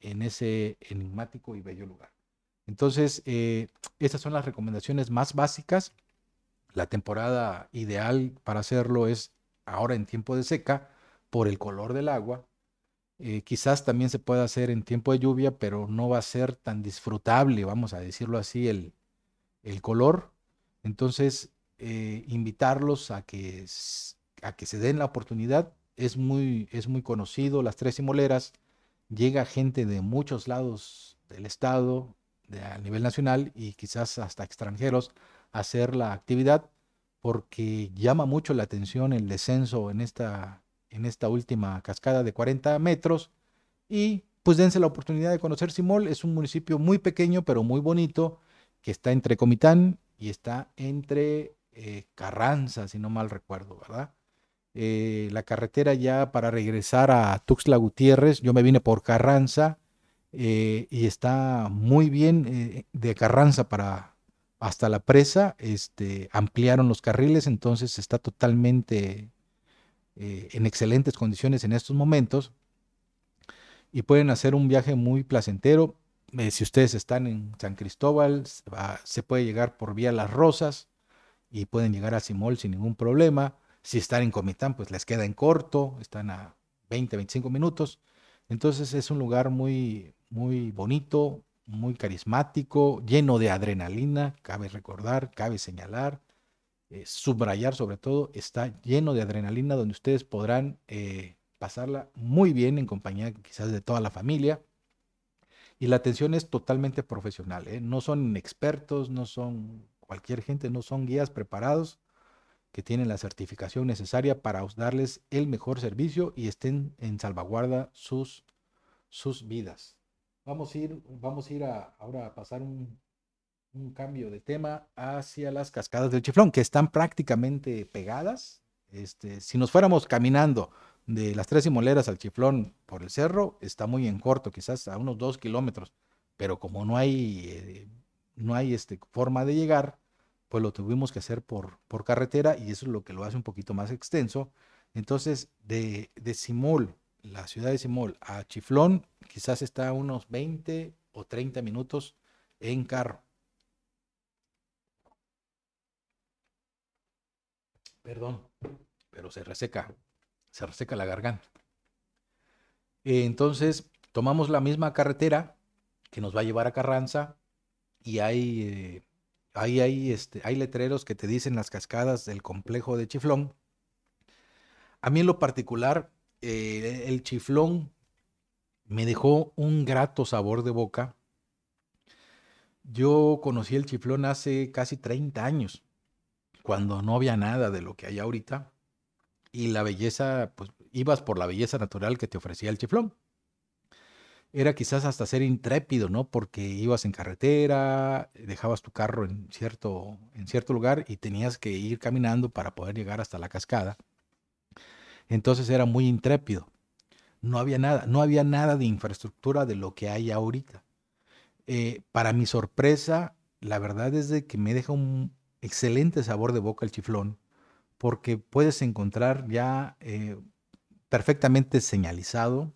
en ese enigmático y bello lugar. Entonces, eh, estas son las recomendaciones más básicas. La temporada ideal para hacerlo es ahora en tiempo de seca por el color del agua. Eh, quizás también se pueda hacer en tiempo de lluvia, pero no va a ser tan disfrutable, vamos a decirlo así, el, el color. Entonces, eh, invitarlos a que a que se den la oportunidad. Es muy, es muy conocido, las tres simoleras. Llega gente de muchos lados del Estado, de, a nivel nacional y quizás hasta extranjeros hacer la actividad porque llama mucho la atención el descenso en esta, en esta última cascada de 40 metros y pues dense la oportunidad de conocer Simol. Es un municipio muy pequeño pero muy bonito que está entre Comitán y está entre eh, Carranza, si no mal recuerdo, ¿verdad? Eh, la carretera ya para regresar a Tuxtla Gutiérrez, yo me vine por Carranza eh, y está muy bien de Carranza para hasta la presa, este, ampliaron los carriles, entonces está totalmente en excelentes condiciones en estos momentos y pueden hacer un viaje muy placentero. si ustedes están en San Cristóbal, se puede llegar por vía Las Rosas y pueden llegar a Simol sin ningún problema. Si están en Comitán, pues les queda en corto, están a 20, 25 minutos. Entonces es un lugar muy, muy bonito, muy carismático, lleno de adrenalina, cabe recordar, cabe señalar, eh, subrayar sobre todo, está lleno de adrenalina donde ustedes podrán eh, pasarla muy bien en compañía quizás de toda la familia. Y la atención es totalmente profesional, ¿eh? no son expertos, no son cualquier gente, no son guías preparados que tienen la certificación necesaria para darles el mejor servicio y estén en salvaguarda sus, sus vidas. Vamos a ir, vamos a ir ahora a pasar un, un cambio de tema hacia las cascadas del chiflón, que están prácticamente pegadas. Este, si nos fuéramos caminando de las tres moleras al chiflón por el cerro, está muy en corto, quizás a unos dos kilómetros, pero como no hay eh, no hay este, forma de llegar, pues lo tuvimos que hacer por, por carretera y eso es lo que lo hace un poquito más extenso. Entonces, de, de Simol, la ciudad de Simol, a Chiflón, quizás está unos 20 o 30 minutos en carro. Perdón, pero se reseca, se reseca la garganta. Entonces, tomamos la misma carretera que nos va a llevar a Carranza, y hay, eh, hay, hay, este, hay letreros que te dicen las cascadas del complejo de Chiflón. A mí en lo particular, eh, el Chiflón me dejó un grato sabor de boca. Yo conocí el Chiflón hace casi 30 años, cuando no había nada de lo que hay ahorita. Y la belleza, pues ibas por la belleza natural que te ofrecía el Chiflón era quizás hasta ser intrépido, ¿no? Porque ibas en carretera, dejabas tu carro en cierto, en cierto lugar y tenías que ir caminando para poder llegar hasta la cascada. Entonces era muy intrépido. No había nada, no había nada de infraestructura de lo que hay ahorita. Eh, para mi sorpresa, la verdad es de que me deja un excelente sabor de boca el chiflón, porque puedes encontrar ya eh, perfectamente señalizado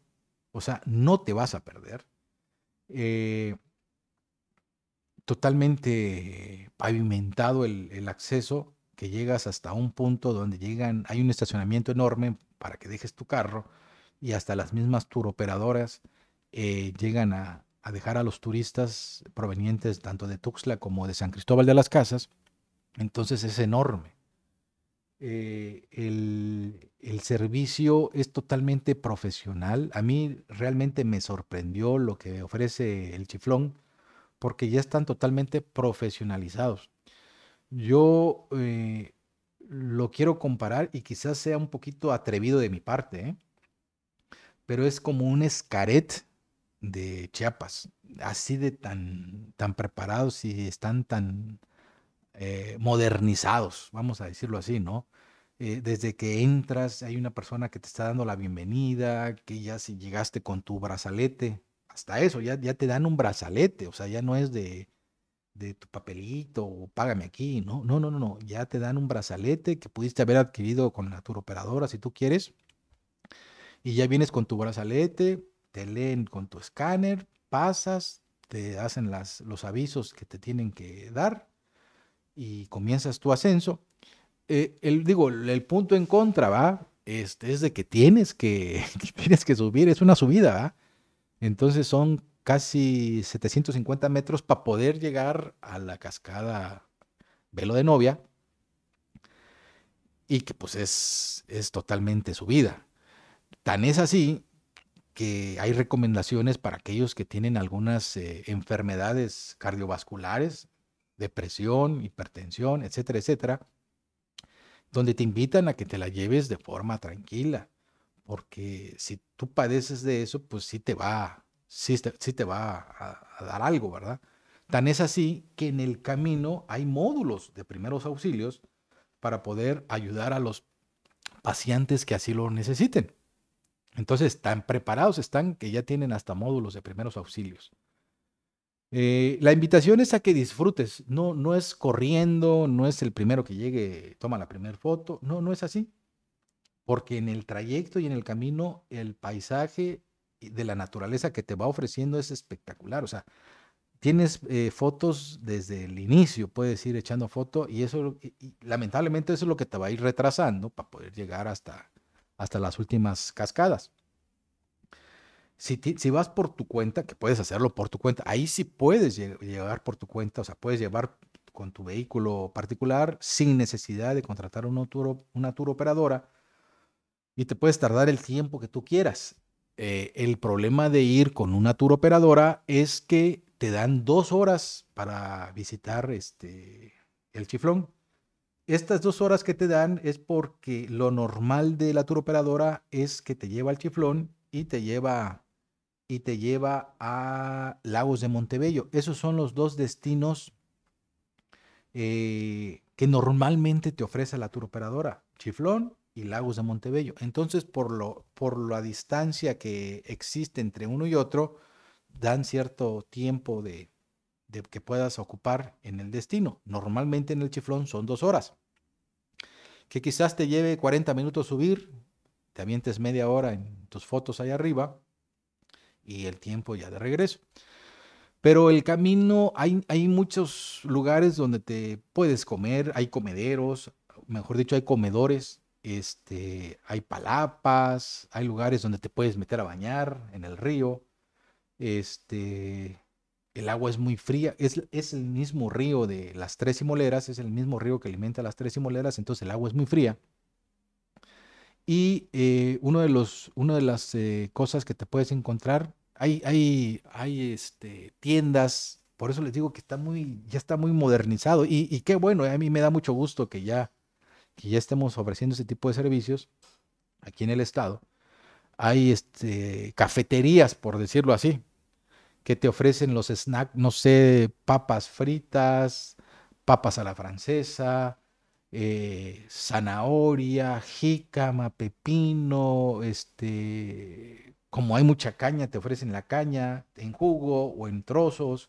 o sea, no te vas a perder. Eh, totalmente pavimentado el, acceso, que llegas hasta un punto donde llegan, hay un estacionamiento enorme para que dejes tu carro y hasta las mismas turoperadoras eh, llegan a, a, dejar a los turistas provenientes tanto de Tuxtla como de San Cristóbal de las Casas. Entonces es enorme. Eh, el, el, servicio es totalmente profesional. A mí realmente me sorprendió lo que ofrece el chiflón porque ya están totalmente profesionalizados. Yo eh, lo quiero comparar y quizás sea un poquito atrevido de mi parte, ¿eh? pero es como un escaret de Chiapas, así de tan, tan preparados y están tan eh, modernizados, vamos a decirlo así, ¿no? Eh, desde que entras hay una persona que te está dando la bienvenida, que ya si llegaste con tu brazalete, hasta eso, ya, ya te dan un brazalete, o sea, ya no es de, de tu papelito o págame aquí, ¿no? No, no, no, no, ya te dan un brazalete que pudiste haber adquirido con la turoperadora si tú quieres, y ya vienes con tu brazalete, te leen con tu escáner, pasas, te hacen las, los avisos que te tienen que dar y comienzas tu ascenso. Eh, el, digo, el punto en contra, ¿va? Este, es de que tienes que, tienes que subir, es una subida. Entonces son casi 750 metros para poder llegar a la cascada Velo de Novia y que pues es, es totalmente subida. Tan es así que hay recomendaciones para aquellos que tienen algunas eh, enfermedades cardiovasculares, depresión, hipertensión, etcétera, etcétera, donde te invitan a que te la lleves de forma tranquila, porque si tú padeces de eso, pues sí te va, sí te, va a, dar algo, ¿verdad? Tan es así que en el camino hay módulos de primeros auxilios para poder ayudar a los pacientes que así lo necesiten. Entonces están preparados, están que ya tienen hasta módulos de primeros auxilios. Eh, la invitación es a que disfrutes, no, no es corriendo, no es el primero que llegue, toma la primera foto, no, no es así, porque en el trayecto y en el camino el paisaje de la naturaleza que te va ofreciendo es espectacular, o sea, tienes eh, fotos desde el inicio, puedes ir echando foto y eso, lamentablemente eso es lo que te va a ir retrasando para poder llegar hasta, hasta las últimas cascadas. Si, vas por tu cuenta, que puedes hacerlo por tu cuenta, ahí sí puedes llegar por tu cuenta, o sea, puedes llevar con tu vehículo particular sin necesidad de contratar una tour, una tour operadora y te puedes tardar el tiempo que tú quieras. Eh, el problema de ir con una tour operadora es que te dan dos horas para visitar este, el chiflón. Estas dos horas que te dan es porque lo normal de la tour operadora es que te lleva al chiflón y te lleva y te lleva a Lagos de Montebello. Esos son los dos destinos eh, que normalmente te ofrece la tour operadora, Chiflón y Lagos de Montebello. Entonces, por, lo, por la distancia que existe entre uno y otro, dan cierto tiempo de, de que puedas ocupar en el destino. Normalmente en el Chiflón son dos horas. Que quizás te lleve 40 minutos subir, te avientes media hora en tus fotos ahí arriba y el tiempo ya de regreso. Pero el camino, hay, hay muchos lugares donde te puedes comer, hay comederos, mejor dicho, hay comedores, este, hay palapas, hay lugares donde te puedes meter a bañar en el río. Este, el agua es muy fría, es, es el mismo río de las Tres Simoleras, es el mismo río que alimenta las Tres Simoleras, entonces el agua es muy fría. Y eh, uno de los, una de las eh, cosas que te puedes encontrar, hay, hay, hay este, tiendas, por eso les digo que está muy, ya está muy modernizado. Y, qué bueno, a mí me da mucho gusto que ya, que ya estemos ofreciendo ese tipo de servicios aquí en el estado. Hay este, cafeterías, por decirlo así, que te ofrecen los snacks, no sé, papas fritas, papas a la francesa, eh, zanahoria, jícama, pepino, este, como hay mucha caña, te ofrecen la caña en jugo o en trozos,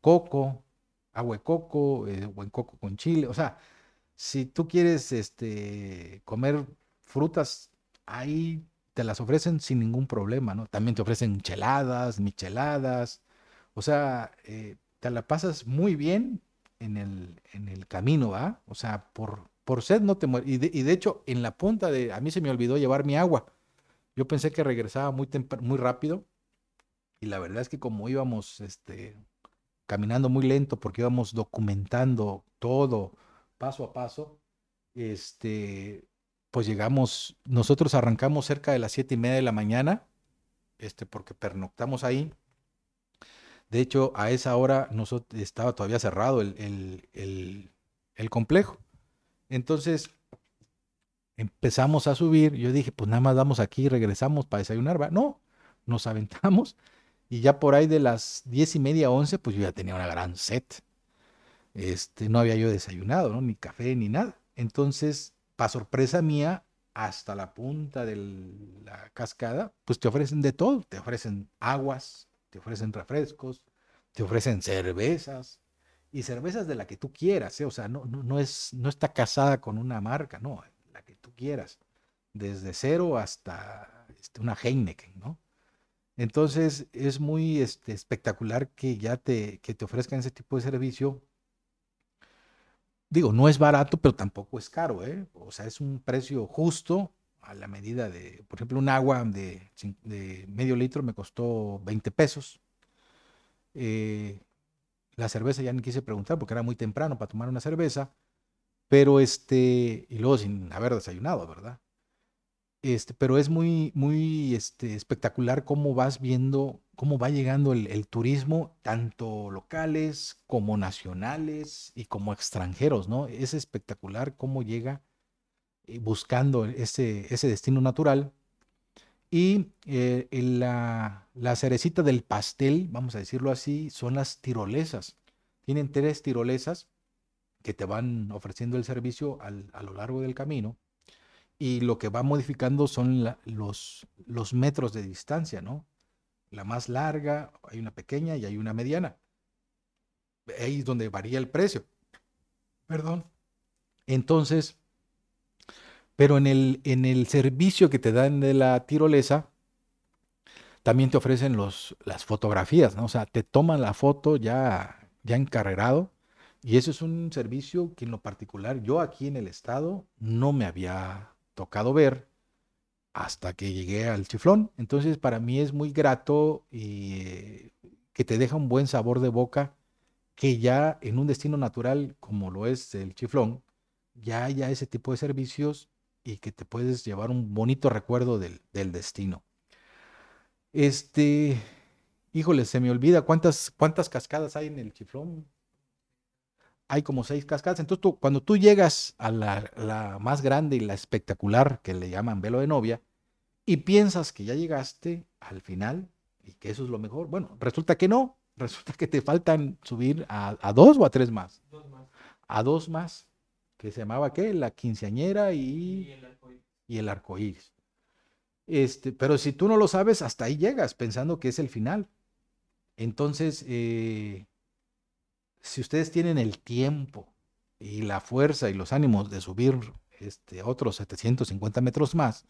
coco, agua de coco eh, o en coco con chile. O sea, si tú quieres este, comer frutas, ahí te las ofrecen sin ningún problema, ¿no? También te ofrecen cheladas, micheladas. O sea, eh, te la pasas muy bien en el, en el camino, ¿va? O sea, por, por sed no te mueres. Y de, hecho, en la punta de, a mí se me olvidó llevar mi agua. Yo pensé que regresaba muy, muy rápido y la verdad es que como íbamos este, caminando muy lento porque íbamos documentando todo paso a paso, este, pues llegamos, nosotros arrancamos cerca de las siete y media de la mañana, este, porque pernoctamos ahí de hecho, a esa hora nosotros, estaba todavía cerrado el, complejo. Entonces, empezamos a subir. Yo dije, pues nada más vamos aquí y regresamos para desayunar. ¿va? No, nos aventamos. Y ya por ahí de las diez y media, once, pues yo ya tenía una gran sed. Este, no había yo desayunado, ¿no? Ni café, ni nada. Entonces, para sorpresa mía, hasta la punta de la cascada, pues te ofrecen de todo. Te ofrecen aguas, te ofrecen refrescos, te ofrecen cervezas y cervezas de la que tú quieras, ¿eh? o sea, no, no, es, no está casada con una marca, no, quieras, desde cero hasta este, una Heineken, ¿no? Entonces es muy este, espectacular que ya te, que te ofrezcan ese tipo de servicio. Digo, no es barato, pero tampoco es caro, ¿eh? O sea, es un precio justo a la medida de, por ejemplo, un agua de, medio litro me costó 20 pesos. Eh, la cerveza ya ni quise preguntar porque era muy temprano para tomar una cerveza, pero este, y luego sin haber desayunado, ¿verdad? Este, pero es muy, muy este, espectacular cómo vas viendo, cómo va llegando el, turismo, tanto locales como nacionales y como extranjeros, ¿no? Es espectacular cómo llega eh, buscando ese, ese destino natural. Y eh, la, la cerecita del pastel, vamos a decirlo así, son las tirolesas. Tienen tres tirolesas que te van ofreciendo el servicio al, a lo largo del camino y lo que va modificando son los, los metros de distancia, ¿no? La más larga, hay una pequeña y hay una mediana. Ahí es donde varía el precio. Perdón. Entonces, pero en el, en el servicio que te dan de la tirolesa, también te ofrecen los, las fotografías, ¿no? O sea, te toman la foto ya, ya encarrerado. Y eso es un servicio que en lo particular yo aquí en el estado no me había tocado ver hasta que llegué al chiflón. Entonces para mí es muy grato y eh, que te deja un buen sabor de boca que ya en un destino natural como lo es el chiflón, ya haya ese tipo de servicios y que te puedes llevar un bonito recuerdo del, del destino. Este, híjole, se me olvida cuántas, cuántas cascadas hay en el chiflón hay como seis cascadas. Entonces, tú, cuando tú llegas a la, más grande y la espectacular, que le llaman velo de novia, y piensas que ya llegaste al final y que eso es lo mejor, bueno, resulta que no. Resulta que te faltan subir a, dos o a tres más. A dos más. Que se llamaba qué? La quinceañera y, y el arcoíris. Este, pero si tú no lo sabes, hasta ahí llegas pensando que es el final. Entonces, eh, si ustedes tienen el tiempo y la fuerza y los ánimos de subir este, otros 750 metros más,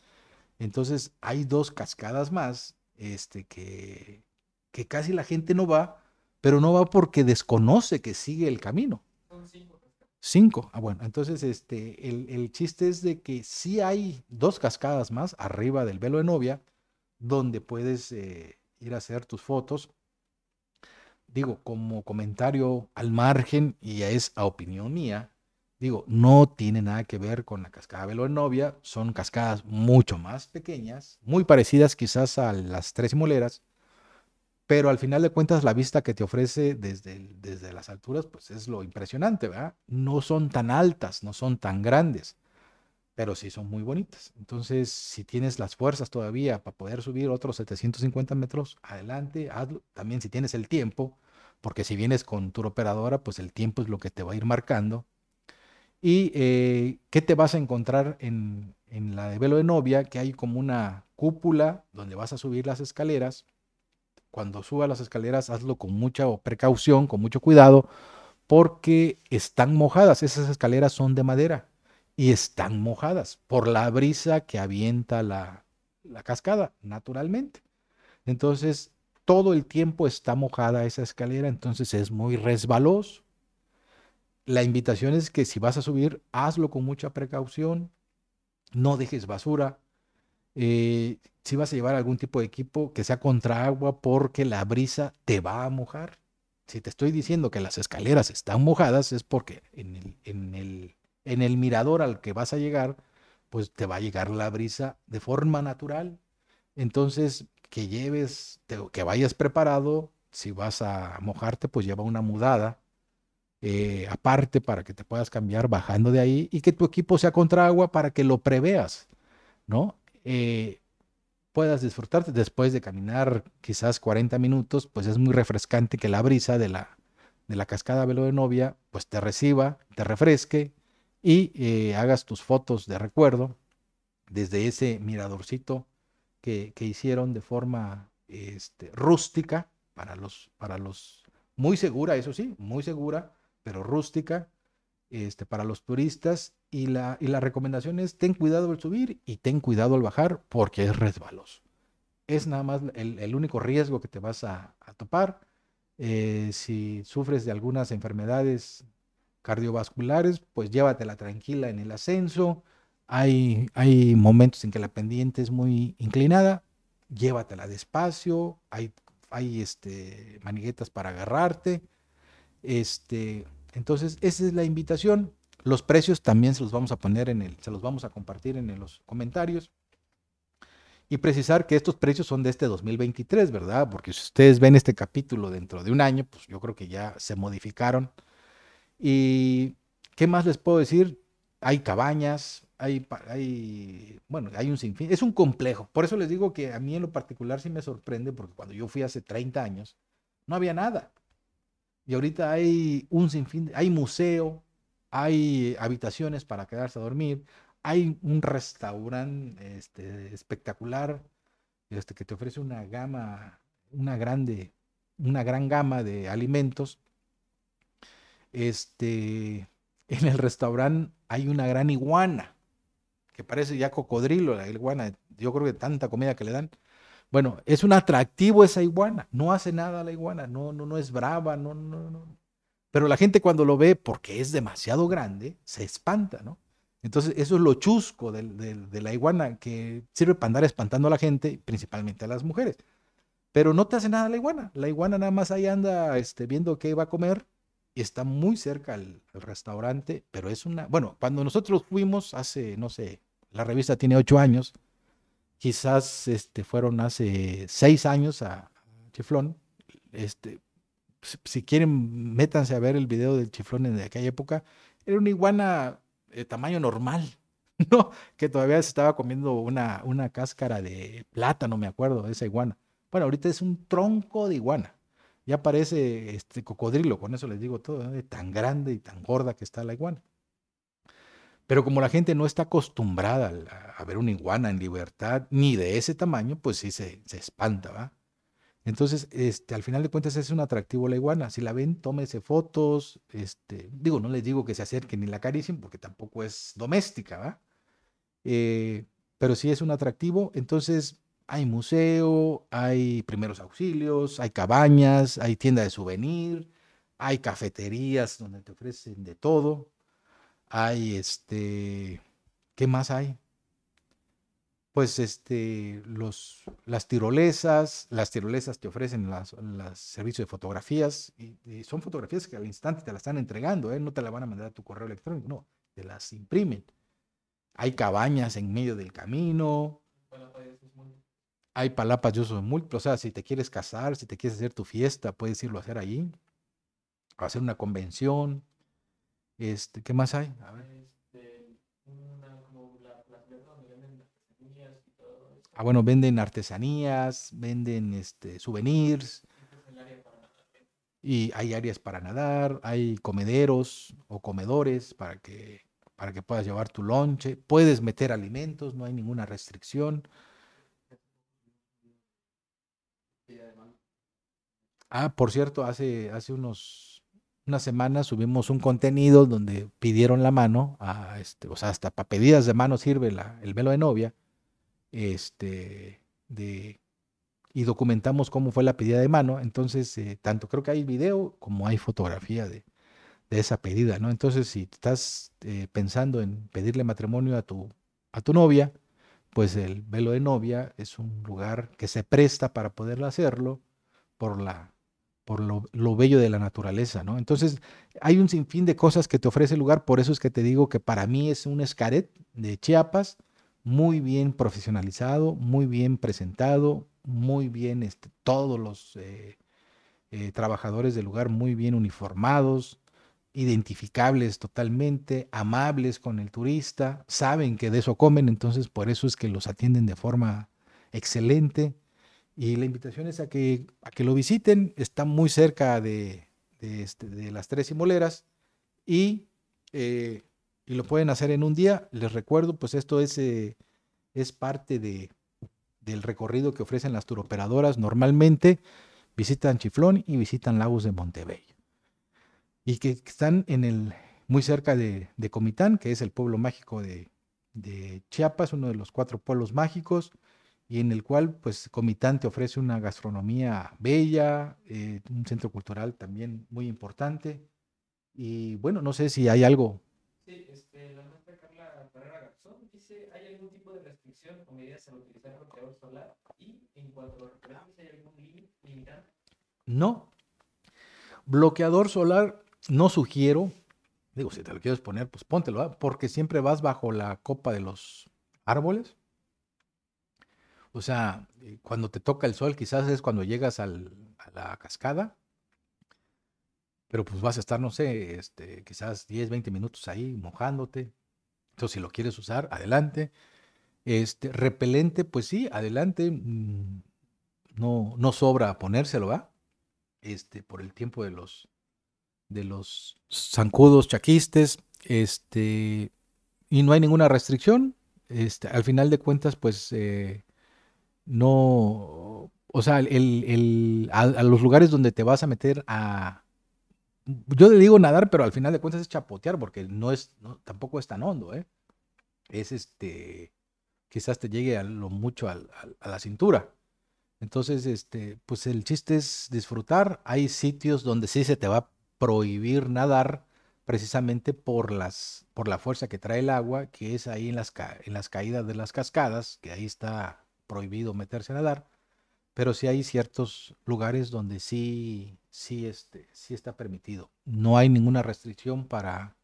entonces hay dos cascadas más este, que, que casi la gente no va, pero no va porque desconoce que sigue el camino. Son cinco. Cinco. Ah, bueno, entonces este, el, el, chiste es de que sí hay dos cascadas más arriba del velo de novia donde puedes eh, ir a hacer tus fotos digo, como comentario al margen, y ya es a opinión mía, digo, no tiene nada que ver con la cascada Velo Novia, son cascadas mucho más pequeñas, muy parecidas quizás a las tres moleras, pero al final de cuentas la vista que te ofrece desde, desde las alturas, pues es lo impresionante, ¿verdad? No son tan altas, no son tan grandes, pero sí son muy bonitas. Entonces, si tienes las fuerzas todavía para poder subir otros 750 metros, adelante, hazlo. También si tienes el tiempo, porque si vienes con tu operadora, pues el tiempo es lo que te va a ir marcando. ¿Y eh, qué te vas a encontrar en, en la de velo de novia? Que hay como una cúpula donde vas a subir las escaleras. Cuando subas las escaleras, hazlo con mucha precaución, con mucho cuidado, porque están mojadas. Esas escaleras son de madera y están mojadas por la brisa que avienta la, cascada, naturalmente. Entonces, todo el tiempo está mojada esa escalera, entonces es muy resbaloso. La invitación es que si vas a subir, hazlo con mucha precaución, no dejes basura. Eh, si vas a llevar algún tipo de equipo que sea contra agua porque la brisa te va a mojar. Si te estoy diciendo que las escaleras están mojadas es porque en el, en el en el mirador al que vas a llegar, pues te va a llegar la brisa de forma natural. Entonces, que lleves, que vayas preparado, si vas a mojarte, pues lleva una mudada eh, aparte para que te puedas cambiar bajando de ahí y que tu equipo sea contra agua para que lo preveas, ¿no? Eh, puedas disfrutarte después de caminar quizás 40 minutos, pues es muy refrescante que la brisa de la, de la cascada Velo de Novia, pues te reciba, te refresque y eh, hagas tus fotos de recuerdo desde ese miradorcito que, hicieron de forma este, rústica para los, para los, muy segura, eso sí, muy segura, pero rústica, este, para los turistas. Y la, y la recomendación es ten cuidado al subir y ten cuidado al bajar porque es resbaloso. Es nada más el, único riesgo que te vas a, topar. Eh, si sufres de algunas enfermedades cardiovasculares, pues llévatela tranquila en el ascenso. Hay, hay momentos en que la pendiente es muy inclinada, llévatela despacio, hay, hay este, maniguetas para agarrarte. Este, entonces, esa es la invitación. Los precios también se los vamos a poner en el, se los vamos a compartir en los comentarios. Y precisar que estos precios son de este 2023, ¿verdad? Porque si ustedes ven este capítulo dentro de un año, pues yo creo que ya se modificaron. ¿Y qué más les puedo decir? Hay cabañas, hay, bueno, hay un sinfín. Es un complejo. Por eso les digo que a mí en lo particular sí me sorprende, porque cuando yo fui hace 30 años, no había nada. Y ahorita hay un sinfín, hay museo, hay habitaciones para quedarse a dormir, hay un restaurante este, espectacular este, que te ofrece una gama, una grande, una gran gama de alimentos. Este, en el restaurante hay una gran iguana, que parece ya cocodrilo, la iguana, yo creo que tanta comida que le dan. Bueno, es un atractivo esa iguana, no hace nada la iguana, no, no, no es brava, no, no, no. Pero la gente cuando lo ve, porque es demasiado grande, se espanta, ¿no? Entonces, eso es lo chusco de, la iguana, que sirve para andar espantando a la gente, principalmente a las mujeres. Pero no te hace nada la iguana. La iguana nada más ahí anda este, viendo qué va a comer y está muy cerca al, restaurante, pero es una... Bueno, cuando nosotros fuimos hace, no sé, la revista tiene ocho años, quizás este, fueron hace seis años a Chiflón. Este, si quieren, métanse a ver el video del Chiflón en aquella época. Era una iguana de tamaño normal, ¿no? Que todavía se estaba comiendo una, una cáscara de plátano, me acuerdo, de esa iguana. Bueno, ahorita es un tronco de iguana. Ya parece este cocodrilo, con eso les digo todo, tan grande y tan gorda que está la iguana. Pero como la gente no está acostumbrada a, ver una iguana en libertad, ni de ese tamaño, pues sí se, se espanta, ¿va? Entonces, este, al final de cuentas es un atractivo la iguana. Si la ven, tómese fotos. Este, digo, no les digo que se acerquen ni la acaricien porque tampoco es doméstica, ¿va? Eh, pero sí es un atractivo. Entonces, hay museo, hay primeros auxilios, hay cabañas, hay tienda de souvenir, hay cafeterías donde te ofrecen de todo. Hay este, ¿qué más hay? pues este, los, las tirolesas, las tirolesas te ofrecen las, servicios de fotografías y, son fotografías que al instante te las están entregando, ¿eh? no te la van a mandar a tu correo electrónico, no, te las imprimen. Hay cabañas en medio del camino. Hay palapas de uso múltiplo. O sea, si te quieres casar, si te quieres hacer tu fiesta, puedes irlo a hacer allí. O hacer una convención. Este, ¿Qué más hay? A ver. Ah, bueno, venden artesanías, venden este, souvenirs. Y hay áreas para nadar, hay comederos o comedores para que, para que puedas llevar tu lonche. Puedes meter alimentos, no hay ninguna restricción. Ah, por cierto, hace, hace unos, unas semanas subimos un contenido donde pidieron la mano, a este, o sea, hasta para pedidas de mano sirve la, el velo de novia este, de, y documentamos cómo fue la pedida de mano. Entonces, eh, tanto creo que hay video como hay fotografía de, de esa pedida, ¿no? Entonces, si estás eh, pensando en pedirle matrimonio a tu, a tu novia, pues el velo de novia es un lugar que se presta para poderlo hacerlo por la por lo, lo, bello de la naturaleza, ¿no? Entonces, hay un sinfín de cosas que te ofrece el lugar, por eso es que te digo que para mí es un escaret de Chiapas, muy bien profesionalizado, muy bien presentado, muy bien este, todos los eh, eh, trabajadores del lugar muy bien uniformados, identificables totalmente, amables con el turista, saben que de eso comen, entonces por eso es que los atienden de forma excelente. Y la invitación es a que, a que lo visiten, está muy cerca de, de, este, las tres moleras y eh, y lo pueden hacer en un día. Les recuerdo, pues esto es, eh, es parte de, del recorrido que ofrecen las turoperadoras. Normalmente visitan Chiflón y visitan Lagos de Montebello. Y que están en el, muy cerca de, Comitán, que es el pueblo mágico de, Chiapas, uno de los cuatro pueblos mágicos, y en el cual pues Comitán te ofrece una gastronomía bella, eh, un centro cultural también muy importante. Y bueno, no sé si hay algo Sí, este, la maestra Carla Ferrera Garzón dice, ¿hay algún tipo de restricción o medidas al utilizar bloqueador solar? Y en cuanto a referencias, ¿hay algún límite limitante? No. Bloqueador solar no sugiero. Digo, si te lo quieres poner, pues póntelo, ¿eh? porque siempre vas bajo la copa de los árboles. O sea, eh, cuando te toca el sol, quizás es cuando llegas al- a la cascada, pero pues vas a estar, no sé, este, quizás 10, 20 minutos ahí mojándote. Entonces, si lo quieres usar, adelante. Este, repelente, pues sí, adelante. mm, No, no sobra ponérselo, ¿va? Este, por el tiempo de los, de los zancudos, chaquistes, este, y no hay ninguna restricción. Este, al final de cuentas, pues eh, no, o sea, el, el- a, los lugares donde te vas a meter a, yo le digo nadar, pero al final de cuentas es chapotear, porque no es, no- tampoco es tan hondo, ¿eh? Es este, quizás te llegue a lo mucho a la cintura. Entonces, este, pues el chiste es disfrutar. Hay sitios donde sí se te va a prohibir nadar precisamente por las, por la fuerza que trae el agua, que es ahí en las, en las caídas de las cascadas, que ahí está prohibido meterse a nadar. Pero sí hay ciertos lugares donde sí, sí, este, sí está permitido. No hay ninguna restricción para,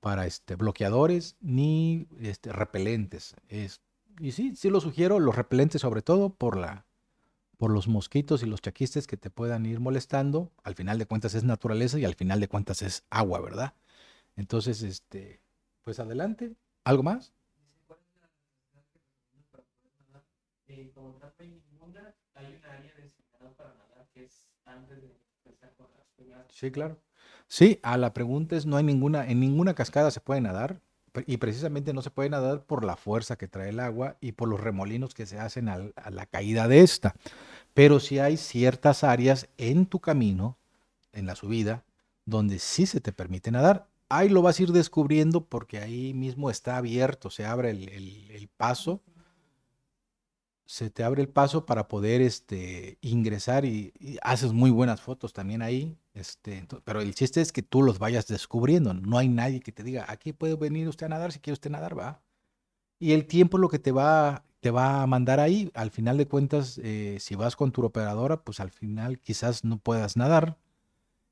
para este, bloqueadores ni este, repelentes. Es, y sí, sí lo sugiero, los repelentes sobre todo por la, por los mosquitos y los chaquistes que te puedan ir molestando. Al final de cuentas es naturaleza y al final de cuentas es agua, ¿verdad? Entonces, este, pues adelante. ¿Algo más? Dice, ¿cuál es la necesidad que recomiendas para poder nadar? Eh, como tal, no hay un área designada para nadar que es antes de empezar con las primeras. Sí, claro. Sí, a la pregunta es, no hay ninguna, en ninguna cascada se puede nadar y precisamente no se puede nadar por la fuerza que trae el agua y por los remolinos que se hacen al- a la caída de esta. Pero sí hay ciertas áreas en tu camino, en la subida, donde sí se te permite nadar. Ahí lo vas a ir descubriendo porque ahí mismo está abierto, se abre el, el- el paso, se te abre el paso para poder este, ingresar y, haces muy buenas fotos también ahí. Este, pero el chiste es que tú los vayas descubriendo. No hay nadie que te diga, aquí puede venir usted a nadar, si quiere usted nadar, va. Y el tiempo lo que te va, te va a mandar ahí. Al final de cuentas, eh, si vas con tu operadora, pues al final quizás no puedas nadar.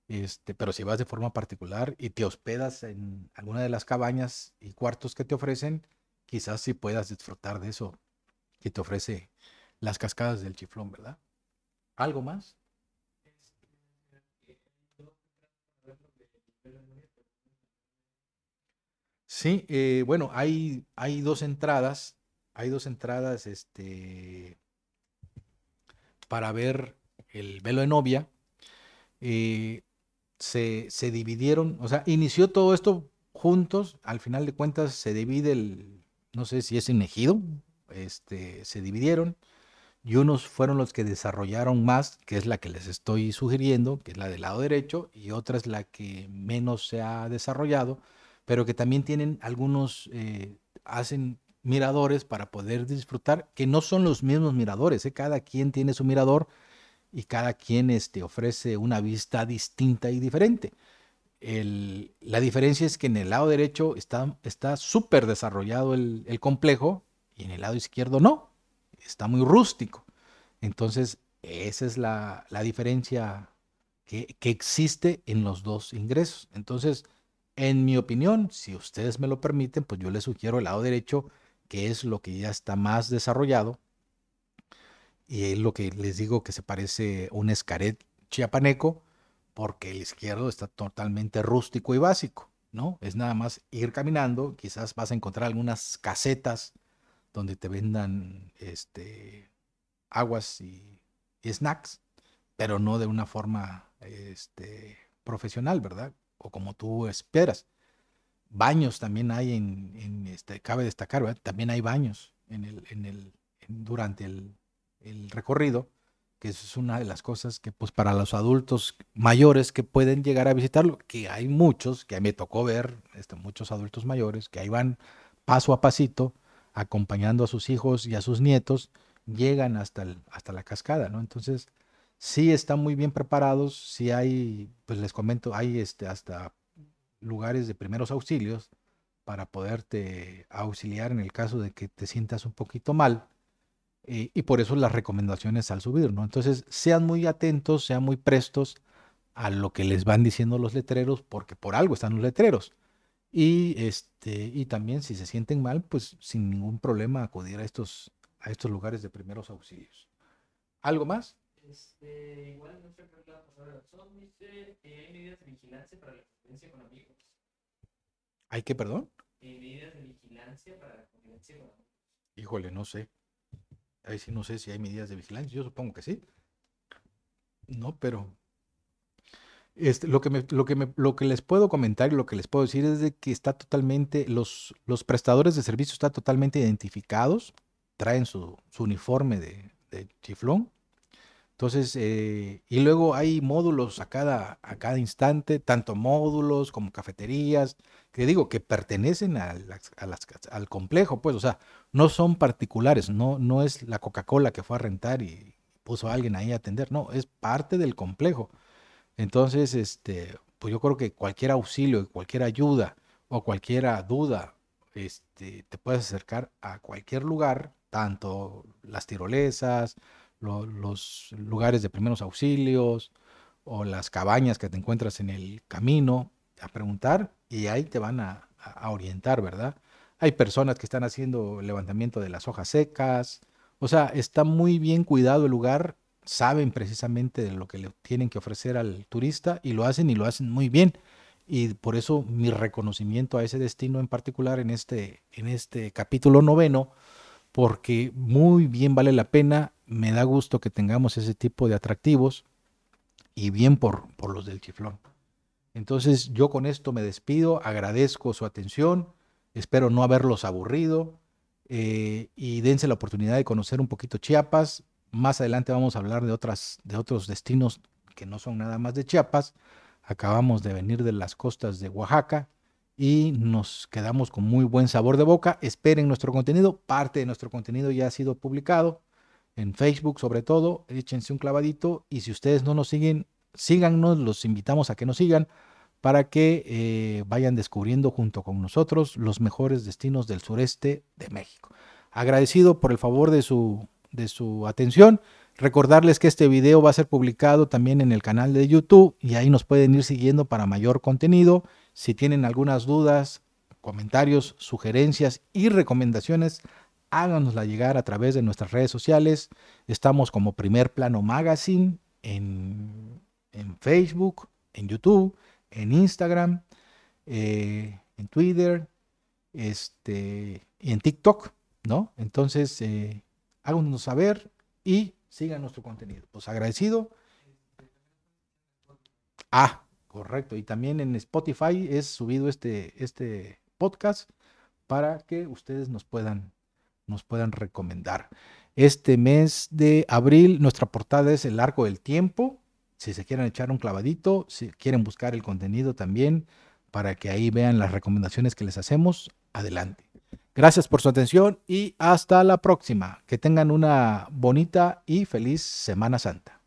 Este, pero si vas de forma particular y te hospedas en alguna de las cabañas y cuartos que te ofrecen, quizás sí puedas disfrutar de eso que te ofrece las cascadas del Chiflón, ¿verdad? ¿Algo más? Sí, eh, bueno, hay, hay dos entradas, hay dos entradas, este, para ver el velo de novia. eh, se, se dividieron, o sea, inició todo esto juntos, al final de cuentas se divide el, no sé si es en ejido, este, se dividieron y unos fueron los que desarrollaron más, que es la que les estoy sugiriendo, que es la del lado derecho, y otra es la que menos se ha desarrollado, pero que también tienen algunos, eh, hacen miradores para poder disfrutar, que no son los mismos miradores, ¿eh? cada quien tiene su mirador y cada quien este, ofrece una vista distinta y diferente. El- la diferencia es que en el lado derecho está está súper desarrollado el, el complejo y en el lado izquierdo no, está muy rústico. Entonces, esa es la, diferencia que, existe en los dos ingresos. Entonces, en mi opinión, si ustedes me lo permiten, pues yo les sugiero el lado derecho, que es lo que ya está más desarrollado y es lo que les digo que se parece un escaret chiapaneco, porque el izquierdo está totalmente rústico y básico, ¿no? Es nada más ir caminando, quizás vas a encontrar algunas casetas donde te vendan este, aguas y, snacks, pero no de una forma este, profesional, ¿verdad? O como tú esperas. Baños también hay en, este, cabe destacar. También hay baños en el, durante el, recorrido, que es una de las cosas que pues para los adultos mayores que pueden llegar a visitarlo, que hay muchos, que me tocó ver, este, muchos adultos mayores, que ahí van paso a pasito, acompañando a sus hijos y a sus nietos, llegan hasta, el- hasta la cascada, ¿no? Entonces, sí están muy bien preparados, sí hay, pues les comento, hay este, hasta lugares de primeros auxilios para poderte auxiliar en el caso de que te sientas un poquito mal. eh, y por eso las recomendaciones al subir, ¿no? Entonces, sean muy atentos, sean muy prestos a lo que les van diciendo los letreros, porque por algo están los letreros. Y este, y también si se sienten mal, pues sin ningún problema acudir a estos, a estos lugares de primeros auxilios. ¿Algo más? Este, igual nuestra Carla Pastora Garzón dice que hay medidas de vigilancia para la convivencia con amigos. ¿Hay que, perdón? Eh, medidas de vigilancia para la convivencia con amigos. Híjole, no sé. Ahí sí no sé si hay medidas de vigilancia. Yo supongo que sí. No, pero este, lo, que me- lo, que me- lo que les puedo comentar y lo que les puedo decir es de que está totalmente, los, los prestadores de servicio están totalmente identificados, traen su, su uniforme de, chiflón. Entonces, eh, y luego hay módulos a cada, a cada instante, tanto módulos como cafeterías, que digo, que pertenecen a las- al complejo, pues, o sea, no son particulares, no, no es la Coca-Cola que fue a rentar y puso a alguien ahí a atender, no, es parte del complejo. Entonces, este, pues yo creo que cualquier auxilio, cualquier ayuda o cualquier duda, este, te puedes acercar a cualquier lugar, tanto las tirolesas, lo- los lugares de primeros auxilios o las cabañas que te encuentras en el camino, a preguntar y ahí te van a, a- a orientar, ¿verdad? Hay personas que están haciendo levantamiento de las hojas secas, o sea, está muy bien cuidado el lugar, saben precisamente de lo que le tienen que ofrecer al turista y lo hacen y lo hacen muy bien. Y por eso mi reconocimiento a ese destino en particular en este, en este capítulo noveno, porque muy bien vale la pena, me da gusto que tengamos ese tipo de atractivos y bien por, por los del chiflón. Entonces yo con esto me despido, agradezco su atención, espero no haberlos aburrido eh, y dense la oportunidad de conocer un poquito Chiapas. Más adelante vamos a hablar de, otras, de otros destinos que no son nada más de Chiapas. Acabamos de venir de las costas de Oaxaca y nos quedamos con muy buen sabor de boca. Esperen nuestro contenido, parte de nuestro contenido ya ha sido publicado en Facebook sobre todo, échense un clavadito y si ustedes no nos siguen, síganos, los invitamos a que nos sigan para que eh, vayan descubriendo junto con nosotros los mejores destinos del sureste de México. Agradecido por el favor de su, de su atención. Recordarles que este video va a ser publicado también en el canal de YouTube y ahí nos pueden ir siguiendo para mayor contenido. Si tienen algunas dudas, comentarios, sugerencias y recomendaciones, háganosla llegar a través de nuestras redes sociales. Estamos como Primer Plano Magazine en, en Facebook, en YouTube, en Instagram, eh, en Twitter, este, y en TikTok, ¿no? Entonces, eh, háganos saber y sigan nuestro contenido. Pues agradecido. Ah, correcto. Y también en Spotify es subido este, este podcast para que ustedes nos puedan, nos puedan recomendar. Este mes de abril, nuestra portada es El Arco del Tiempo. Si se quieren echar un clavadito, si quieren buscar el contenido también, para que ahí vean las recomendaciones que les hacemos, adelante. Gracias por su atención y hasta la próxima. Que tengan una bonita y feliz Semana Santa.